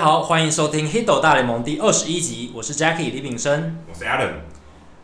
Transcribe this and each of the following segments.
好，欢迎收听《Hito 大联盟》第二十一集，我是 Jackie 李炳生，我是 Adam。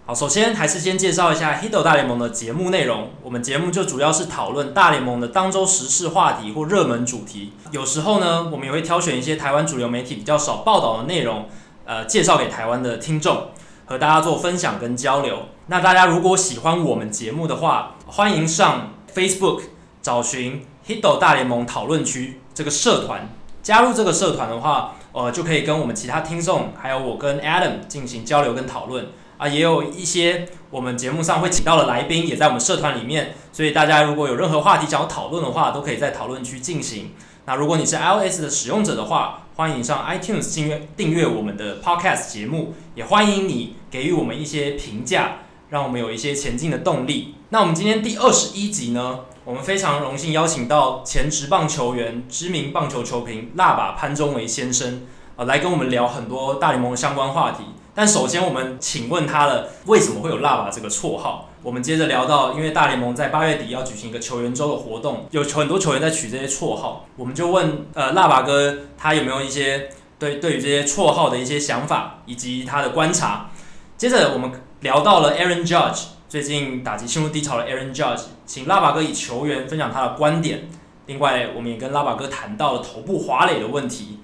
好，首先还是先介绍一下《Hito 大联盟》的节目内容。我们节目就主要是讨论大联盟的当周时事话题或热门主题。有时候呢，我们也会挑选一些台湾主流媒体比较少报道的内容，呃，介绍给台湾的听众，和大家做分享跟交流。那大家如果喜欢我们节目的话，欢迎上 Facebook 找寻 Hito 大联盟讨论区这个社团。加入这个社团的话，呃，就可以跟我们其他听众，还有我跟 Adam 进行交流跟讨论啊。也有一些我们节目上会请到的来宾，也在我们社团里面。所以大家如果有任何话题想要讨论的话，都可以在讨论区进行。那如果你是 iOS 的使用者的话，欢迎上 iTunes 订阅订阅我们的 Podcast 节目，也欢迎你给予我们一些评价，让我们有一些前进的动力。那我们今天第二十一集呢？我们非常荣幸邀请到前职棒球员、知名棒球球评辣把潘宗维先生，呃，来跟我们聊很多大联盟的相关话题。但首先，我们请问他了，为什么会有辣把这个绰号？我们接着聊到，因为大联盟在八月底要举行一个球员周的活动，有很多球员在取这些绰号，我们就问，呃，辣把哥他有没有一些对对于这些绰号的一些想法以及他的观察。接着，我们聊到了 Aaron Judge。最近打击陷入低潮的 Aaron Judge，请腊把哥以球员分享他的观点。另外，我们也跟腊把哥谈到了头部滑垒的问题。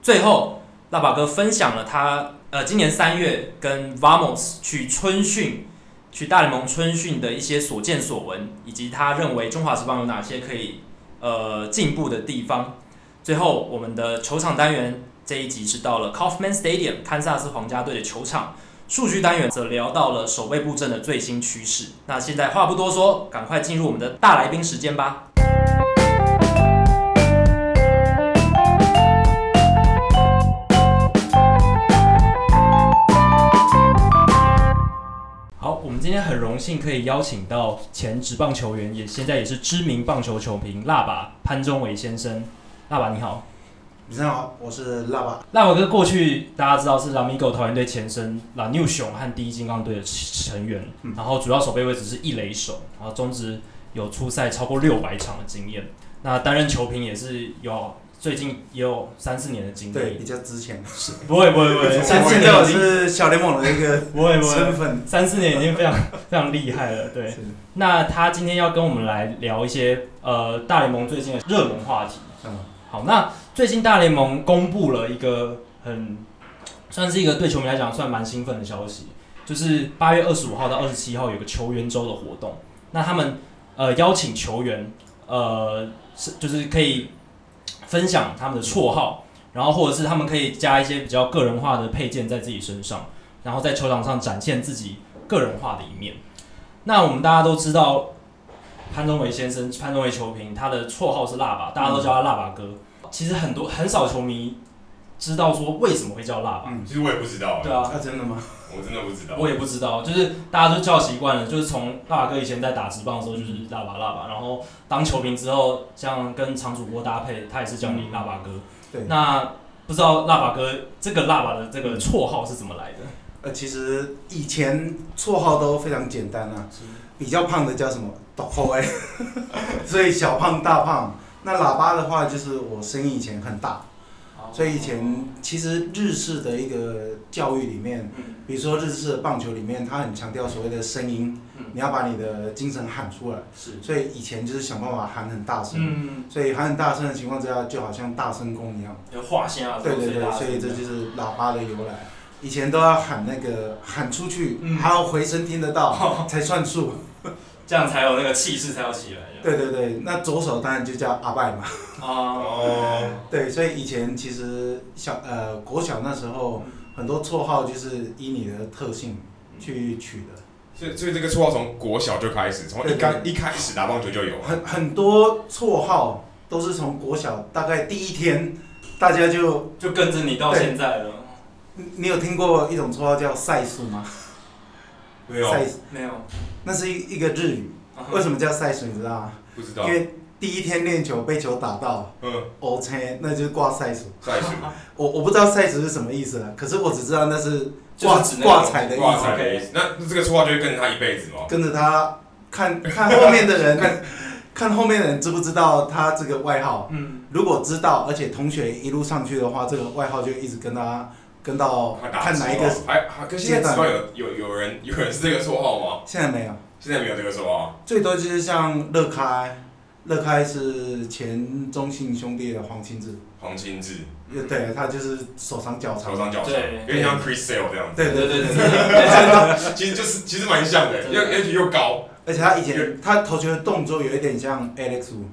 最后，腊把哥分享了他呃今年三月跟 Vamos 去春训，去大联盟春训的一些所见所闻，以及他认为中华职棒有哪些可以呃进步的地方。最后，我们的球场单元这一集是到了 Kauffman Stadium 堪萨斯皇家队的球场。数据单元则聊到了守备布阵的最新趋势。那现在话不多说，赶快进入我们的大来宾时间吧。好，我们今天很荣幸可以邀请到前职棒球员，也现在也是知名棒球球评辣爸潘宗维先生。辣爸你好。你好，我是腊把。腊把哥过去大家知道是 Lamigo 桃猿队前身 La New 熊和第一金刚队的成员，嗯、然后主要守备位置是一垒手，然后中职有出赛超过六百场的经验。那担任球评也是有最近也有三四年的经验。对，比较之前是。不会不会不会，现在我是小联盟的一个不会不会身份，三四年已经非常非常厉害了。对，那他今天要跟我们来聊一些呃大联盟最近的热门话题。嗯，好，那。最近大联盟公布了一个很算是一个对球迷来讲算蛮兴奋的消息，就是八月二十五号到二十七号有个球员周的活动。那他们呃邀请球员呃是就是可以分享他们的绰号，然后或者是他们可以加一些比较个人化的配件在自己身上，然后在球场上展现自己个人化的一面。那我们大家都知道潘宗维先生，潘宗维球评，他的绰号是辣爸，大家都叫他辣爸哥。其实很多很少球迷知道说为什么会叫辣爸。嗯，其实我也不知道。对啊，啊，真的吗？我真的不知道。我也不知道，就是大家都叫习惯了，就是从辣爸哥以前在打直棒的时候就是辣爸辣爸，然后当球评之后，像跟常主播搭配，他也是叫你辣爸哥。对。那不知道辣爸哥这个辣爸的这个绰号是怎么来的？呃，其实以前绰号都非常简单啊，是比较胖的叫什么？大号哎，所以小胖大胖。那喇叭的话，就是我声音以前很大，所以以前其实日式的一个教育里面，比如说日式的棒球里面，他很强调所谓的声音，你要把你的精神喊出来，是。所以以前就是想办法喊很大声，所以喊很大声的情况之下，就好像大声公一样，有画线啊，对对对，所以这就是喇叭的由来，以前都要喊那个喊出去，还要回声听得到 才算数。这样才有那个气势，才要起来。对对对，那左手当然就叫阿拜嘛。哦。对，所以以前其实小呃国小那时候很多绰号就是依你的特性去取的。所以所以这个绰号从国小就开始，从一刚一开始打棒球就有。很很多绰号都是从国小大概第一天，大家就就跟着你到现在了。你有听过一种绰号叫赛数吗？没有，没有，那是一一个日语，为什么叫赛水？你知道吗？不知道。因为第一天练球被球打到，嗯，，O K，，那就是挂赛数。赛数。我我不知道赛数是什么意思啊，可是我只知道那是挂挂彩的意思。挂彩的意思。那这个绰号就会跟着他一辈子吗？跟着他，看看后面的人，看后面的人知不知道他这个外号。嗯，如果知道，而且同学一路上去的话，这个外号就一直跟他跟到看哪一个。还还可现在知道有有有人有人是这个绰号吗？现在没有。现在没有这个绰号。最多就是像乐开，乐开是前中信兄弟的黄清志。黄清志。对，他就是手长脚长。手长脚长。对。有点像 Chris Sale 这样子。对对对对。其实就是其实蛮像的，又而且又高。而且他以前他投球的动作有一点像 Alex Wu。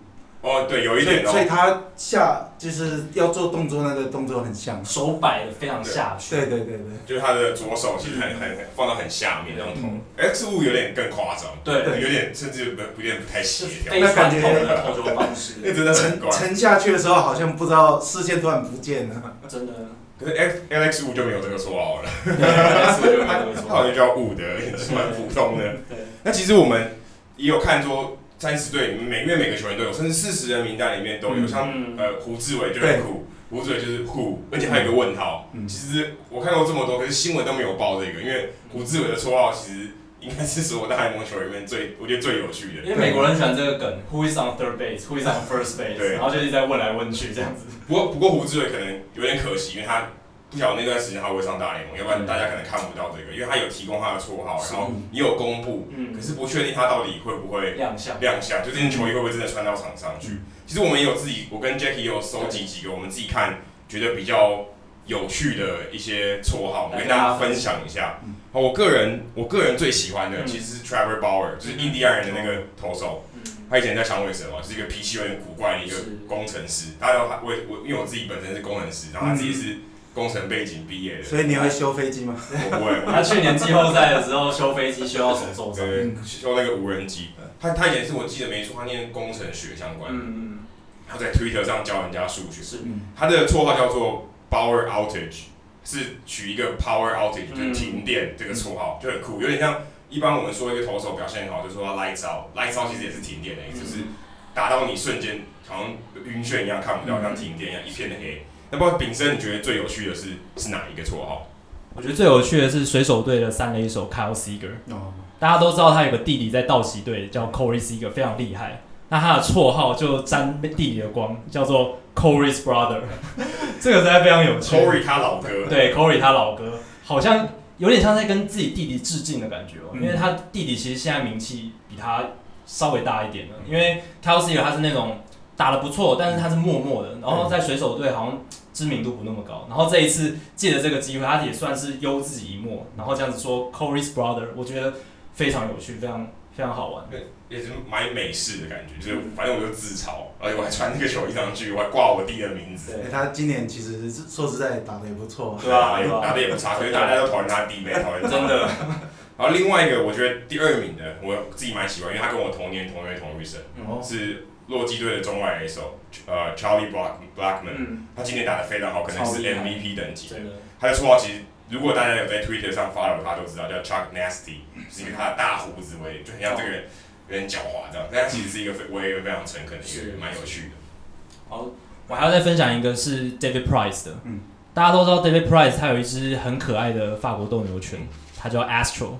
哦，对，有一点哦。所以他下就是要做动作，那个动作很像，手摆的非常下去。对对对对。就是他的左手其实很很放到很下面那种头。X Wu 有点更夸张。对。有点甚至有点不太协调。非传统的投球方式。那真的很怪。沉下去的时候，好像不知道视线突然不见了。真的。可是 X Alex Wu 就没有这个绰号了。他好像叫 Wu 的，也是蛮普通的。对。那其实我们也有看说。三十队，每因为每个球员都有，甚至四十人名单里面都有，嗯、像呃胡志伟就很酷，胡志伟就是 Who，而且还有一个问号。嗯、其实我看过这么多，可是新闻都没有报这个，因为胡志伟的绰号其实应该是所有大联盟球员里面最，我觉得最有趣的。因为美国人喜欢这个梗，Who is on third base，Who is on first base，然后就一直在问来问去这样子。不过不过胡志伟可能有点可惜，因为他。不晓得那段时间他会上大联盟，要不然大家可能看不到这个，因为他有提供他的绰号，然后也有公布，可是不确定他到底会不会亮相，亮相，就这件球衣会不会真的穿到场上去。其实我们也有自己，我跟 Jackie 有收集几个我们自己看觉得比较有趣的一些绰号，我跟大家分享。一下。好，我个人我个人最喜欢的其实是 Trevor Bauer，就是印第安人的那个投手，他以前在响尾蛇嘛，是一个脾气有点古怪的一个工程师。大家都我我因为我自己本身是工程师，然后他自己是。工程背景毕业的，所以你会修飞机吗？我不会。他去年季后赛的时候修飞机修到手受伤。对，修那个无人机。他他以前是我记得没错，他念工程学相关的。嗯嗯。他在 Twitter 上教人家数学。是。他的绰号叫做 Power Outage，是取一个 Power Outage，就是停电这个绰号，就很酷，有点像一般我们说一个投手表现很好，就说他 Lights Out，Lights Out 其实也是停电的意思，就是打到你瞬间好像晕眩一样看不到，像停电一样一片的黑。那不过炳生，你觉得最有趣的是是哪一个绰号？我觉得最有趣的是水手队的三垒手 Kyle Seager。哦，大家都知道他有个弟弟在道奇队叫 Corey Seager，非常厉害。那他的绰号就沾弟弟的光，叫做 Corey's Brother。这个实在非常有趣。Corey 他老哥。对，Corey 他老哥，好像有点像在跟自己弟弟致敬的感觉哦。嗯、因为他弟弟其实现在名气比他稍微大一点了，因为 Kyle Seager 他是那种。打得不错，但是他是默默的，然后在水手队好像知名度不那么高。然后这一次借着这个机会，他也算是优自己一默，然后这样子说 Corey's brother，我觉得非常有趣，非常非常好玩。对，也是蛮美式的感觉，就是反正我就自嘲，而且我还穿那个球衣上去，我还挂我弟的名字。对，他今年其实说实在打的也不错，对啊，打的也不差，所以大家都讨厌他弟妹，讨厌真的。然后另外一个，我觉得第二名的，我自己蛮喜欢，因为他跟我同年同月同日生，是。洛基队的中外野手，呃，Charlie Black Blackman，、嗯、他今年打得非常好，可能是 MVP 等级。他的绰号其实，如果大家有在 Twitter 上 follow 他，都知道叫 Chuck Nasty，是因为他的大胡子为，就很像这个人有点狡猾这样。但他其实是一个非我也非常诚恳的一个人，蛮有趣的。好，我还要再分享一个是 David Price 的，嗯，大家都知道 David Price 他有一只很可爱的法国斗牛犬，他叫 Astro，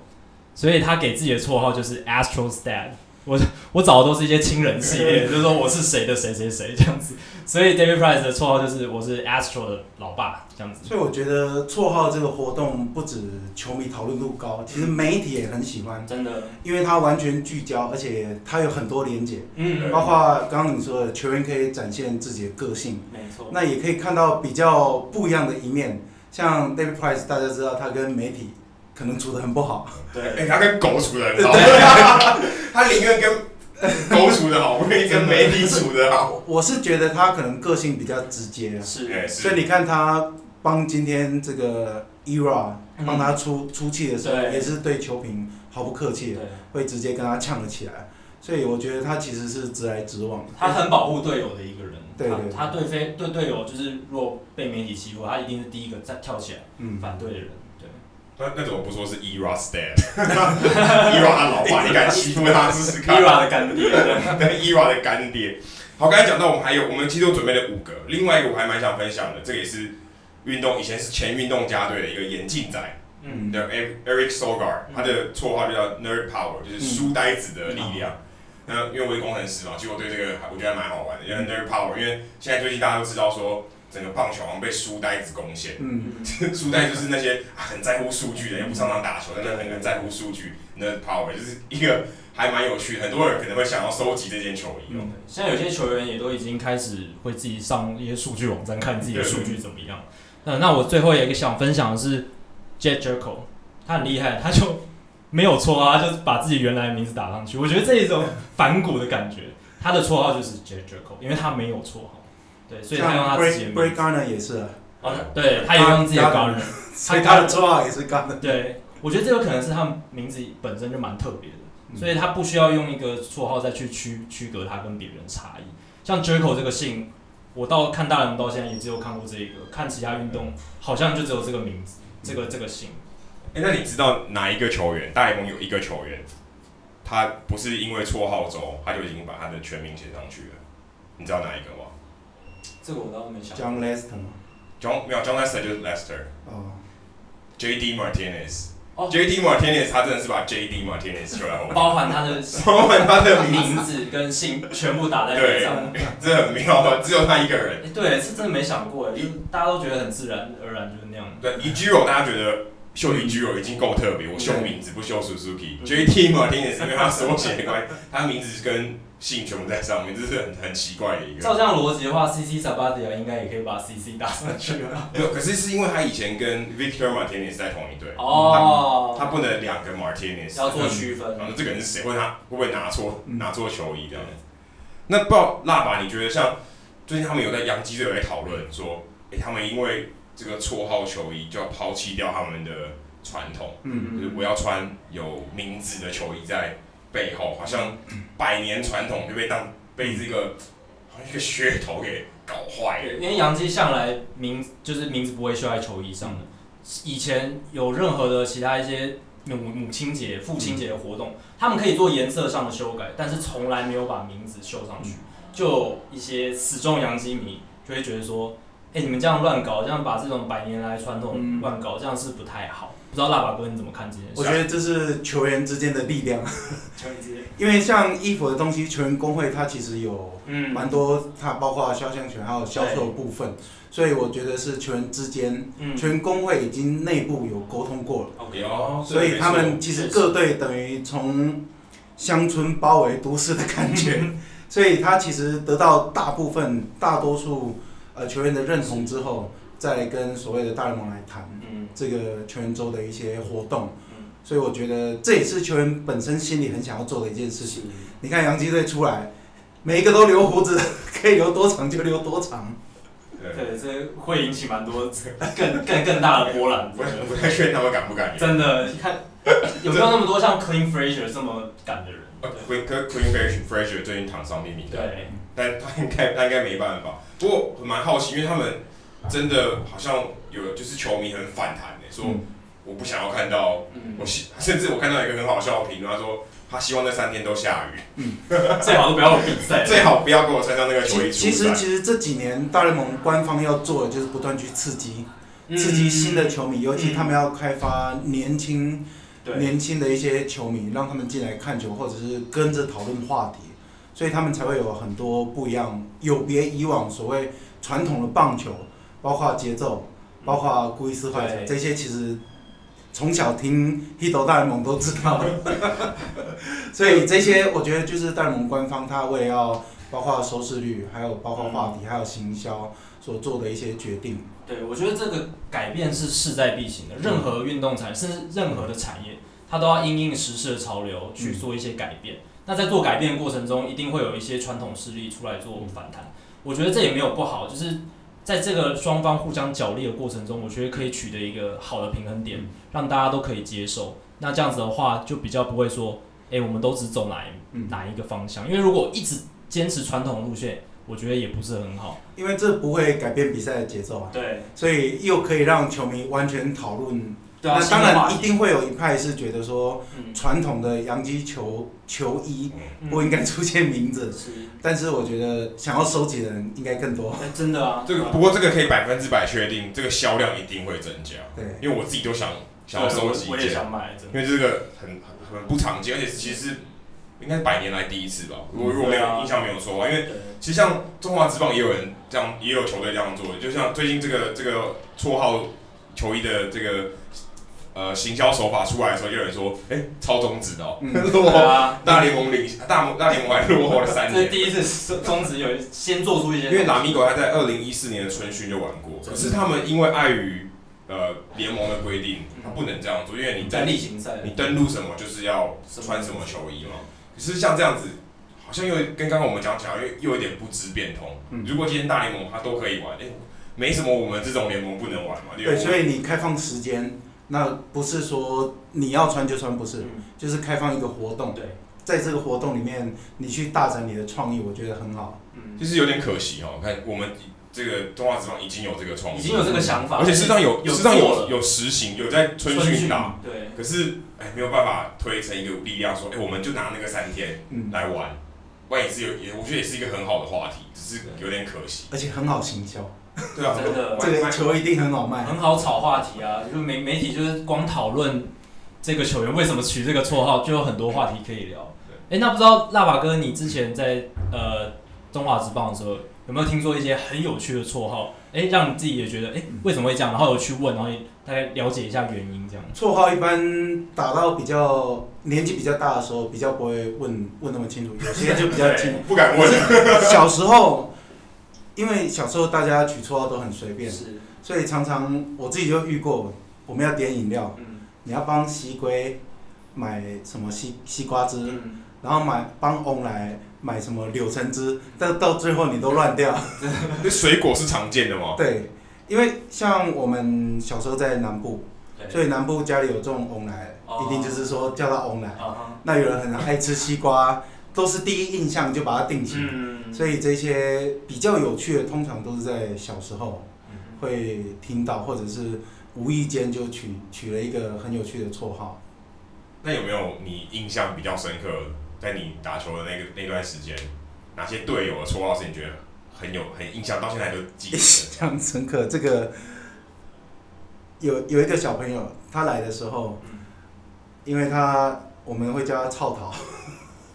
所以他给自己的绰号就是 Astro's Dad。我我找的都是一些亲人系列，就是说我是谁的谁谁谁这样子，所以 David Price 的绰号就是我是 Astro 的老爸这样子。所以我觉得绰号这个活动不止球迷讨论度高，其实媒体也很喜欢，真的，因为它完全聚焦，而且它有很多连结，嗯，包括刚刚你说的球员可以展现自己的个性，没错，那也可以看到比较不一样的一面，像 David Price，大家知道他跟媒体。可能处的很不好，对，哎、欸，他跟狗处的很好，他宁愿跟 狗处的好，不愿意跟媒体处的好。我是觉得他可能个性比较直接，是，所以你看他帮今天这个 ERA 帮他出出气的时候，也是对球评毫不客气，会直接跟他呛了起来。所以我觉得他其实是直来直往，他很保护队友的一个人。对对，他对非对队友就是若被媒体欺负，他一定是第一个在跳起来反对的人。那那怎么不说是 Era's dad？Era 他老爸，你敢欺负他试试看？Era 的干爹，对，Era 的干爹。好，刚才讲到我们还有，我们其实都准备了五个，另外一个我还蛮想分享的，这个也是运动，以前是前运动家队的一个眼镜仔，嗯，叫 Eric Sogard，他的绰号就叫 Nerd Power，就是书呆子的力量。那因为我是工程师嘛，其实我对这个还我觉得还蛮好玩的，因为 nerd power，因为现在最近大家都知道说。整个棒球好像被书呆子攻陷。嗯，书呆就是那些很在乎数据的，又不常常打球，但是很很在乎数据。那 power 就是一个还蛮有趣，很多人可能会想要收集这件球衣。嗯，现在有些球员也都已经开始会自己上一些数据网站看自己的数据怎么样。嗯，那我最后有一个想分享的是 Jedd Gyorko，他很厉害，他就 没有错啊，就是把自己原来的名字打上去。我觉得这一种反骨的感觉，他的绰号就是 Jedd Gyorko，因为他没有绰号。对，所以他用他自己的名字。Brett Gardner 也是。哦，对，他也用自己的 Gardner，所以他的绰号也是 Gardner。对，我觉得这有可能是他们名字本身就蛮特别的，所以他不需要用一个绰号再去区区隔他跟别人差异。像 Jerko 这个姓，我到看大联盟到现在也只有看过这一个，看其他运动好像就只有这个名字，这个这个姓。哎，那你知道哪一个球员？大联盟有一个球员，他不是因为绰号周，他就已经把他的全名写上去了。你知道哪一个吗？这个我倒没想。John Lester 吗？John 没有，John Lester 就是 Lester。哦。J.D. Martinez。哦。J.D. Martinez，他真的是把 J.D. Martinez 出来，包含他的 包含他的名字跟姓全部打在脸上。对，这很妙，只有他一个人。对，是真的没想过，就大家都觉得很自然而然就是那样。对，Ichiro 大家觉得秀 Ichiro 已经够特别，我秀名字不秀 Suzuki。J.D. Martinez 因为他缩写的关系，他名字跟。姓全部在上面，这是很很奇怪的一个。照这样逻辑的话，CC Sabathia 应该也可以把 CC 打上去了。没有，可是是因为他以前跟 Victor Martinez 在同一队。哦。他不能两个 Martinez。要做区分。然后这个人是谁？问他会不会拿错拿错球衣这样子？那不知道辣爸，你觉得像最近他们有在洋基队有在讨论说，哎，他们因为这个绰号球衣就要抛弃掉他们的传统，嗯，就是我要穿有名字的球衣在。背后好像百年传统就被当被这个好像一个噱头给搞坏了。因为杨基向来名就是名字不会绣在球衣上的。以前有任何的其他一些母母亲节、父亲节的活动，他们可以做颜色上的修改，但是从来没有把名字绣上去。就一些死忠杨基迷就会觉得说：“哎，你们这样乱搞，这样把这种百年来传统乱搞，这样是不太好。”不知道辣爸哥你怎么看这件事？我觉得这是球员之间的力量。球员之间，因为像衣服的东西，球员工会它其实有蛮多，它包括肖像权还有销售的部分，所以我觉得是球员之间，球员工会已经内部有沟通过了。OK 哦，所以他们其实各队等于从乡村包围都市的感觉，所以他其实得到大部分大多数呃球员的认同之后，再跟所谓的大联盟来谈。这个球员周的一些活动，所以我觉得这也是球员本身心里很想要做的一件事情。你看洋基队出来，每一个都留胡子，可以留多长就留多长。对，这会引起蛮多更更更大的波澜。我不太确定他们敢不敢。真的，你看有没有那么多像 Clint Frazier 这么敢的人？Clint Clint Frazier 最近躺伤病名单，对，但他应该他应该没办法。不过我蛮好奇，因为他们真的好像。有就是球迷很反弹的，说我不想要看到，我希甚至我看到一个很好笑的评论，他说他希望这三天都下雨，嗯，最好都不要有比赛，最好不要跟我穿上那个球衣。其实其实这几年大联盟官方要做的就是不断去刺激，刺激新的球迷，尤其他们要开发年轻年轻的一些球迷，让他们进来看球，或者是跟着讨论话题，所以他们才会有很多不一样，有别以往所谓传统的棒球，包括节奏。包括故意撕坏这些，其实从小听《黑斗大联盟》都知道，所以这些我觉得就是大联盟官方他为了要包括收视率，还有包括话题，还有行销所做的一些决定。对，我觉得这个改变是势在必行的。任何运动产业，甚至任何的产业，它都要因应时事的潮流去做一些改变。那在做改变的过程中，一定会有一些传统势力出来做反弹。我觉得这也没有不好，就是。在这个双方互相角力的过程中，我觉得可以取得一个好的平衡点，让大家都可以接受。那这样子的话，就比较不会说，哎，我们都只走哪一哪一个方向？因为如果一直坚持传统路线，我觉得也不是很好。因为这不会改变比赛的节奏啊。对。所以又可以让球迷完全讨论。那当然一定会有一派是觉得说，传统的洋基球球衣不应该出现名字，但是我觉得想要收集的人应该更多。真的啊，这个不过这个可以百分之百确定，这个销量一定会增加。对，因为我自己都想想要收集一件，因为这个很很很不常见，而且其实应该是百年来第一次吧。如果如果没有印象没有错啊，因为其实像中华职棒也有人这样，也有球队这样做，就像最近这个这个绰号球衣的这个。呃，行销手法出来的时候，就有人说，哎、欸，超中指的哦，落后大联盟领大大联盟还落后了三年。这是第一次中职有先做出一些。因为拉米狗他在二零一四年的春训就玩过，可是他们因为碍于呃联盟的规定，他不能这样做，因为你在例行赛，你登录什么就是要穿什么球衣嘛。可是像这样子，好像又跟刚刚我们讲起来，又又有点不知变通。如果今天大联盟他都可以玩，哎、欸，没什么我们这种联盟不能玩嘛。对，所以你开放时间。那不是说你要穿就穿，不是，嗯、就是开放一个活动。对，在这个活动里面，你去大展你的创意，我觉得很好。嗯，就是有点可惜哦。看我们这个动画职棒已经有这个创意，已经有这个想法，而且事实上有，有事实上有有实行，有在春训打。对。可是哎，没有办法推成一个力量，说哎，我们就拿那个三天来玩，万也是有也，我觉得也是一个很好的话题，只是有点可惜。而且很好行销。对啊，真的，这个球一定很好卖，很好炒话题啊！就是媒媒体就是光讨论这个球员为什么取这个绰号，就有很多话题可以聊。哎、欸，那不知道辣爸哥，你之前在呃中华职棒的时候，有没有听说一些很有趣的绰号？哎、欸，让你自己也觉得哎、欸、为什么会这样，然后有去问，然后大概了解一下原因这样。绰号一般打到比较年纪比较大的时候，比较不会问问那么清楚，有些就比较清楚，不敢问。小时候。因为小时候大家取绰号都很随便，是，所以常常我自己就遇过，我们要点饮料，嗯、你要帮西龟买什么西西瓜汁，嗯、然后买帮翁来买什么柳橙汁，但到最后你都乱掉。那水果是常见的吗？对，因为像我们小时候在南部，所以南部家里有种翁来，哦、一定就是说叫他翁来。哦、那有人很爱吃西瓜，都是第一印象就把它定型。嗯所以这些比较有趣的，通常都是在小时候会听到，或者是无意间就取取了一个很有趣的绰号。那有没有你印象比较深刻，在你打球的那个那段时间，哪些队友的绰号是你觉得很有很印象，到现在都记得？印象深刻，这个有有一个小朋友，他来的时候，因为他我们会叫他臭桃，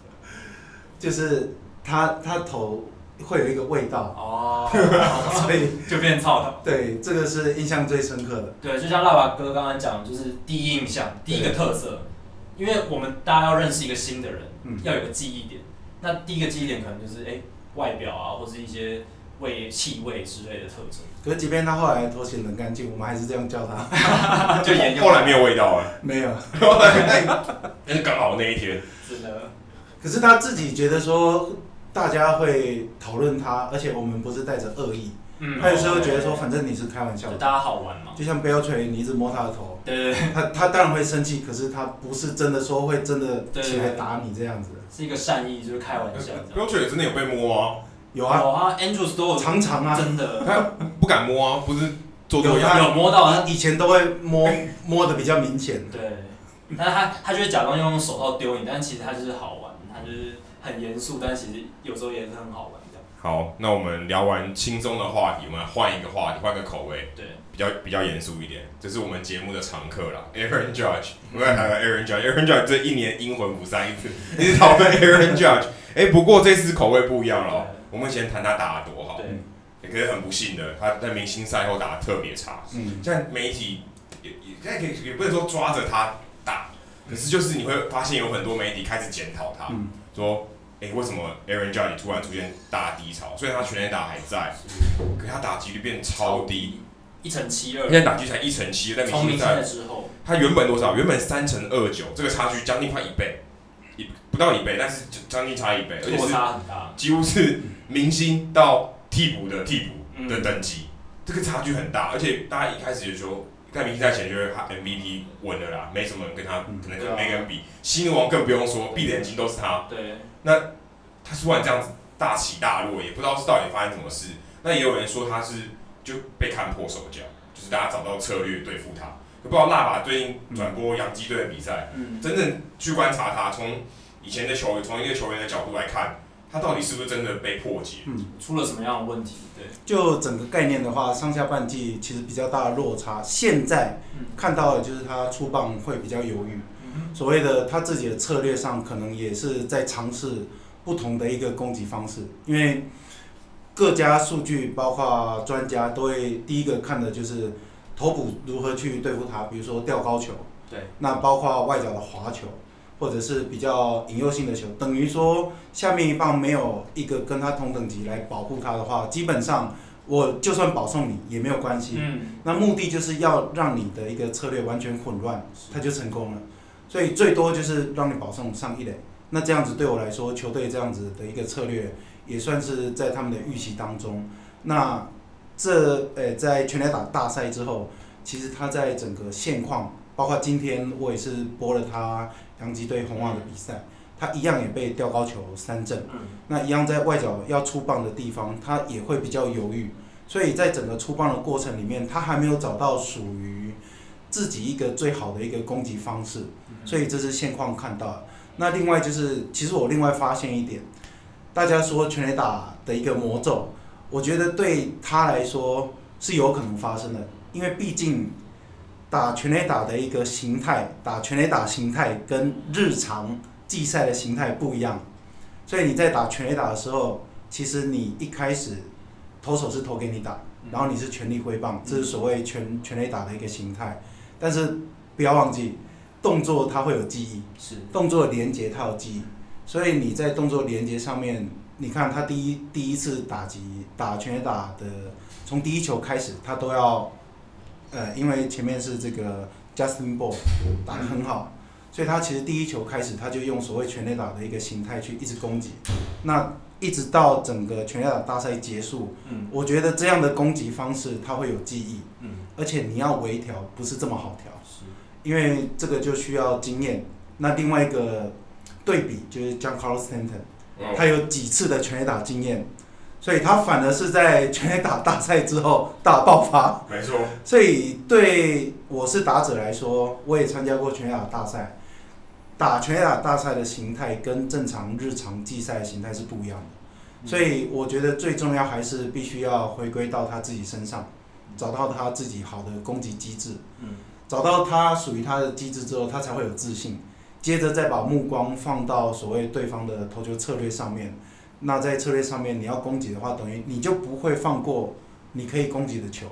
就是。他他头会有一个味道哦，所以就变臭头。对，这个是印象最深刻的。对，就像辣爸哥刚刚讲，就是第一印象，第一个特色。因为我们大家要认识一个新的人，嗯、要有个记忆点。那第一个记忆点可能就是哎、欸，外表啊，或是一些味、气味之类的特征。可是，即便他后来头洗很干净，我们还是这样叫他。就沿用。后来没有味道了？没有。那是刚好那一天。真的。可是他自己觉得说。大家会讨论他，而且我们不是带着恶意。嗯。他有时候觉得说，反正你是开玩笑的。大家好玩嘛。就像 Beltre，你一直摸他的头。对对对。他他当然会生气，可是他不是真的说会真的起来打你这样子。是一个善意，就是开玩笑。Beltre 真的有被摸吗？有啊。有啊，Andrews 都有。常常啊。真的。他不敢摸啊，不是做做。有有摸到，他以前都会摸 摸的比较明显。对。但是他他就会假装用手套丢你，但其实他就是好玩，他就是。很严肃，但其实有时候也是很好玩的。好，那我们聊完轻松的话题，我们来换一个话题，换个口味。对，比较比较严肃一点，这是我们节目的常客啦。Aaron Judge，我们来谈谈 Aaron Judge。Aaron Judge 这一年阴魂不散一次，一直讨论 Aaron Judge。哎，不过这次口味不一样了。我们先谈他打得多好。对。也可是很不幸的，他在明星赛后打得特别差。嗯。像媒体也也现在可以也不能说抓着他打，可是就是你会发现有很多媒体开始检讨他，说。哎、欸，为什么 Aaron Judge 突然出现大低潮？虽然他全垒打还在，可他打击率变超低，一成七二。现在打击才一成七，在明星赛之后，他原本多少？原本三成二九，这个差距将近快一倍，一不到一倍，但是将近差一倍，而且是几乎是明星到替补的替补的等级，嗯、这个差距很大。而且大家一开始就说，在明星赛前就是他 MVP 稳了啦，没什么人跟他可能跟没人比，新人王更不用说，闭着眼睛都是他。对。那他突然这样子大起大落，也不知道是到底发生什么事。那也有人说他是就被看破手脚，就是大家找到策略对付他。不知道腊把最近转播洋基队的比赛，嗯、真正去观察他，从以前的球员，从一个球员的角度来看，他到底是不是真的被破解？嗯，出了什么样的问题？对，就整个概念的话，上下半季其实比较大的落差。现在看到的就是他出棒会比较犹豫。所谓的他自己的策略上，可能也是在尝试不同的一个攻击方式，因为各家数据包括专家都会第一个看的就是头部如何去对付他，比如说吊高球，对，那包括外角的滑球，或者是比较引诱性的球，等于说下面一棒没有一个跟他同等级来保护他的话，基本上。我就算保送你也没有关系，嗯，那目的就是要让你的一个策略完全混乱，他就成功了。所以最多就是让你保送上一垒，那这样子对我来说，球队这样子的一个策略也算是在他们的预期当中。那这诶、欸，在全垒打大赛之后，其实他在整个现况，包括今天我也是播了他洋基队红袜的比赛。他一样也被吊高球三振，那一样在外角要出棒的地方，他也会比较犹豫，所以在整个出棒的过程里面，他还没有找到属于自己一个最好的一个攻击方式，所以这是现况看到。那另外就是，其实我另外发现一点，大家说全垒打的一个魔咒，我觉得对他来说是有可能发生的，因为毕竟打全垒打的一个形态，打全垒打形态跟日常。季赛的形态不一样，所以你在打全垒打的时候，其实你一开始投手是投给你打，然后你是全力挥棒，这是所谓全全垒打的一个形态。但是不要忘记，动作它会有记忆，是。动作连接它有记忆，所以你在动作连接上面，你看他第一第一次打击打全垒打的，从第一球开始他都要，呃，因为前面是这个 Justin b o l l 打得很好。所以他其实第一球开始，他就用所谓全垒打的一个形态去一直攻击，那一直到整个全垒打大赛结束，嗯，我觉得这样的攻击方式他会有记忆，嗯，而且你要微调不是这么好调，是，因为这个就需要经验。那另外一个对比就是 John Carlos Tanton，他有几次的全垒打经验，所以他反而是在全垒打大赛之后大爆发，没错。所以对我是打者来说，我也参加过全垒打大赛。打全垒打大赛的形态跟正常日常季赛的形态是不一样的，所以我觉得最重要还是必须要回归到他自己身上，找到他自己好的攻击机制，找到他属于他的机制之后，他才会有自信，接着再把目光放到所谓对方的投球策略上面，那在策略上面你要攻击的话，等于你就不会放过你可以攻击的球，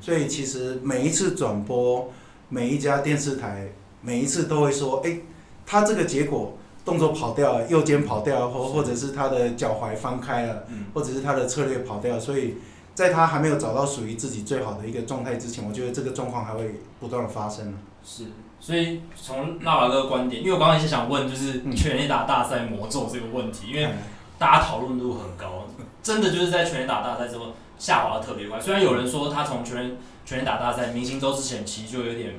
所以其实每一次转播，每一家电视台，每一次都会说，哎。他这个结果动作跑掉了，右肩跑掉了，或或者是他的脚踝翻开了，或者是他的策略跑掉，所以在他还没有找到属于自己最好的一个状态之前，我觉得这个状况还会不断的发生。是，所以从纳瓦哥的观点，因为我刚刚也想问，就是全垒打大赛魔咒这个问题，因为大家讨论度很高，真的就是在全垒打大赛之后下滑的特别快。虽然有人说他从全全垒打大赛明星周之前其实就有点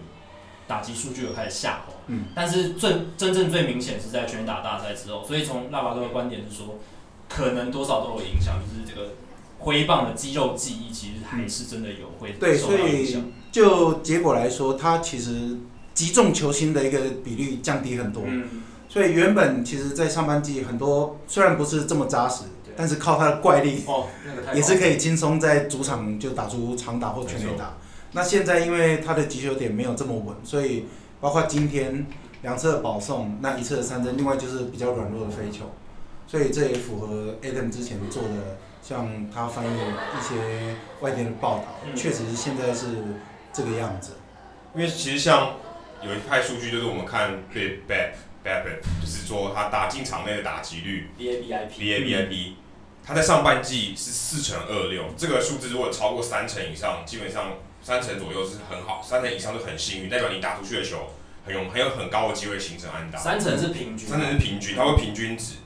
打击数据有开始下滑。嗯，但是最真正最明显是在全打大赛之后，所以从纳瓦哥的观点是说，可能多少都有影响，就是这个挥棒的肌肉记忆其实还是真的有会受到影响。对，所以就结果来说，他其实击中球心的一个比率降低很多。嗯，所以原本其实，在上半季很多虽然不是这么扎实，但是靠他的怪力，哦，也是可以轻松在主场就打出长打或全垒打。那现在因为他的击球点没有这么稳，所以。包括今天两次的保送，那一次的三振，另外就是比较软弱的飞球，所以这也符合 Adam 之前做的，像他翻译一些外电的报道，确实是现在是这个样子。因为其实像有一派数据，就是我们看 BABIP，BABIP 就是说他打进场内的打击率，BABIP，BABIP，他在上半季是四成二六，这个数字如果超过三成以上，基本上。三成左右是很好，三成以上就很幸运，代表你打出去的球很有很有很高的机会形成安打。三成是平均，三成是平均，它会平均值，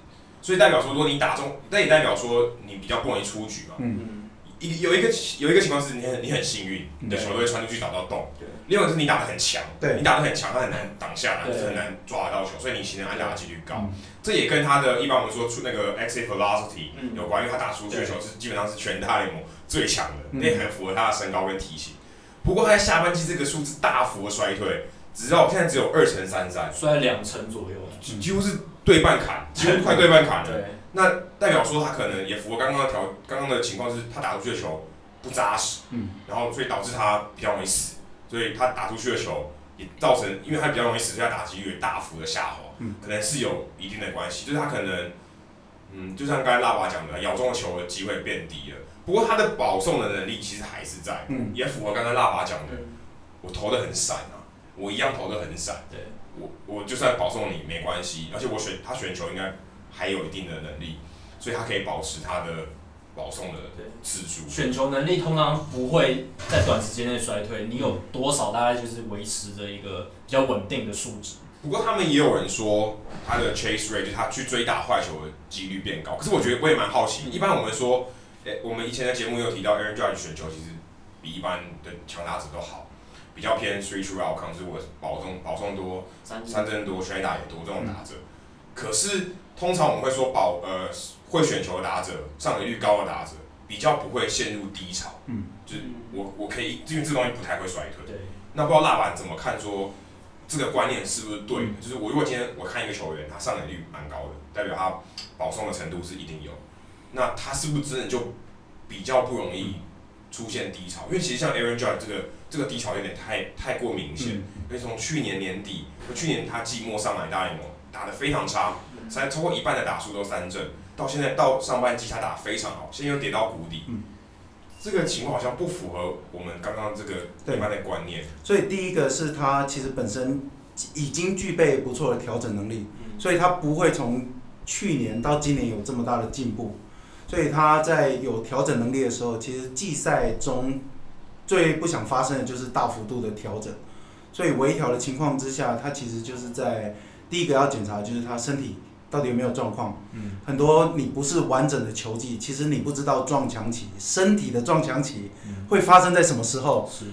所以代表说，如果你打中，那也代表说你比较不容易出局嘛。嗯嗯。一有一个有一个情况是你很你很幸运，你的球都会传出去找到洞。对。另外就是你打的很强，对，你打的很强，他很难挡下来，就是很难抓得到球，所以你形成安打的几率高。这也跟他的一般我们说出那个 exit velocity 有关，因为他打出去的球是基本上是全大联盟最强的，那也很符合他的身高跟体型。不过他在下半季这个数字大幅的衰退，直到现在只有二成三三，衰两成左右，几乎是对半砍，几乎快对半砍了。那代表说他可能也符合刚刚的条，刚刚的情况是他打出去的球不扎实，嗯，然后所以导致他比较容易死，所以他打出去的球也造成，因为他比较容易死，所以他打击率大幅的下滑，嗯，可能是有一定的关系，就是他可能，嗯，就像刚才腊八讲的，咬中的球的机会变低了，不过他的保送的能力其实还是在，嗯，也符合刚才腊八讲的，我投的很散啊，我一样投的很散，对，我我就算保送你没关系，而且我选他选球应该还有一定的能力，所以他可以保持他的。保送的次数，选球能力通常不会在短时间内衰退。你有多少大概就是维持着一个比较稳定的数值。不过他们也有人说他的 chase rate 就是他去追打坏球的几率变高。可是我觉得我也蛮好奇，一般我们说，诶，我们以前的节目有提到 Aaron Judge 选球其实比一般的强打者都好，比较偏 three true outcome，就是我保送保送多，三振多，全垒打也多这种打者。可是通常我们会说保呃。会选球的打者，上垒率高的打者，比较不会陷入低潮。嗯，就是我我可以，因为这东西不太会衰退。对。那不知道辣板怎么看说这个观念是不是对的？嗯、就是我如果今天我看一个球员，他上垒率蛮高的，代表他保送的程度是一定有。那他是不是真的就比较不容易出现低潮？因为其实像 Aaron Judge 这个这个低潮有点太太过明显。嗯、因为从去年年底，去年他季末上来大联盟打得非常差，才超过一半的打数都三振。到现在到上半季他打得非常好，现在又跌到谷底，嗯，这个情况好像不符合我们刚刚这个一般的观念。所以第一个是他其实本身已经具备不错的调整能力，所以他不会从去年到今年有这么大的进步。所以他在有调整能力的时候，其实季赛中最不想发生的就是大幅度的调整。所以微调的情况之下，它其实就是在第一个要检查就是他身体。到底有没有状况？嗯，很多你不是完整的球技，其实你不知道撞墙期，身体的撞墙期会发生在什么时候？是，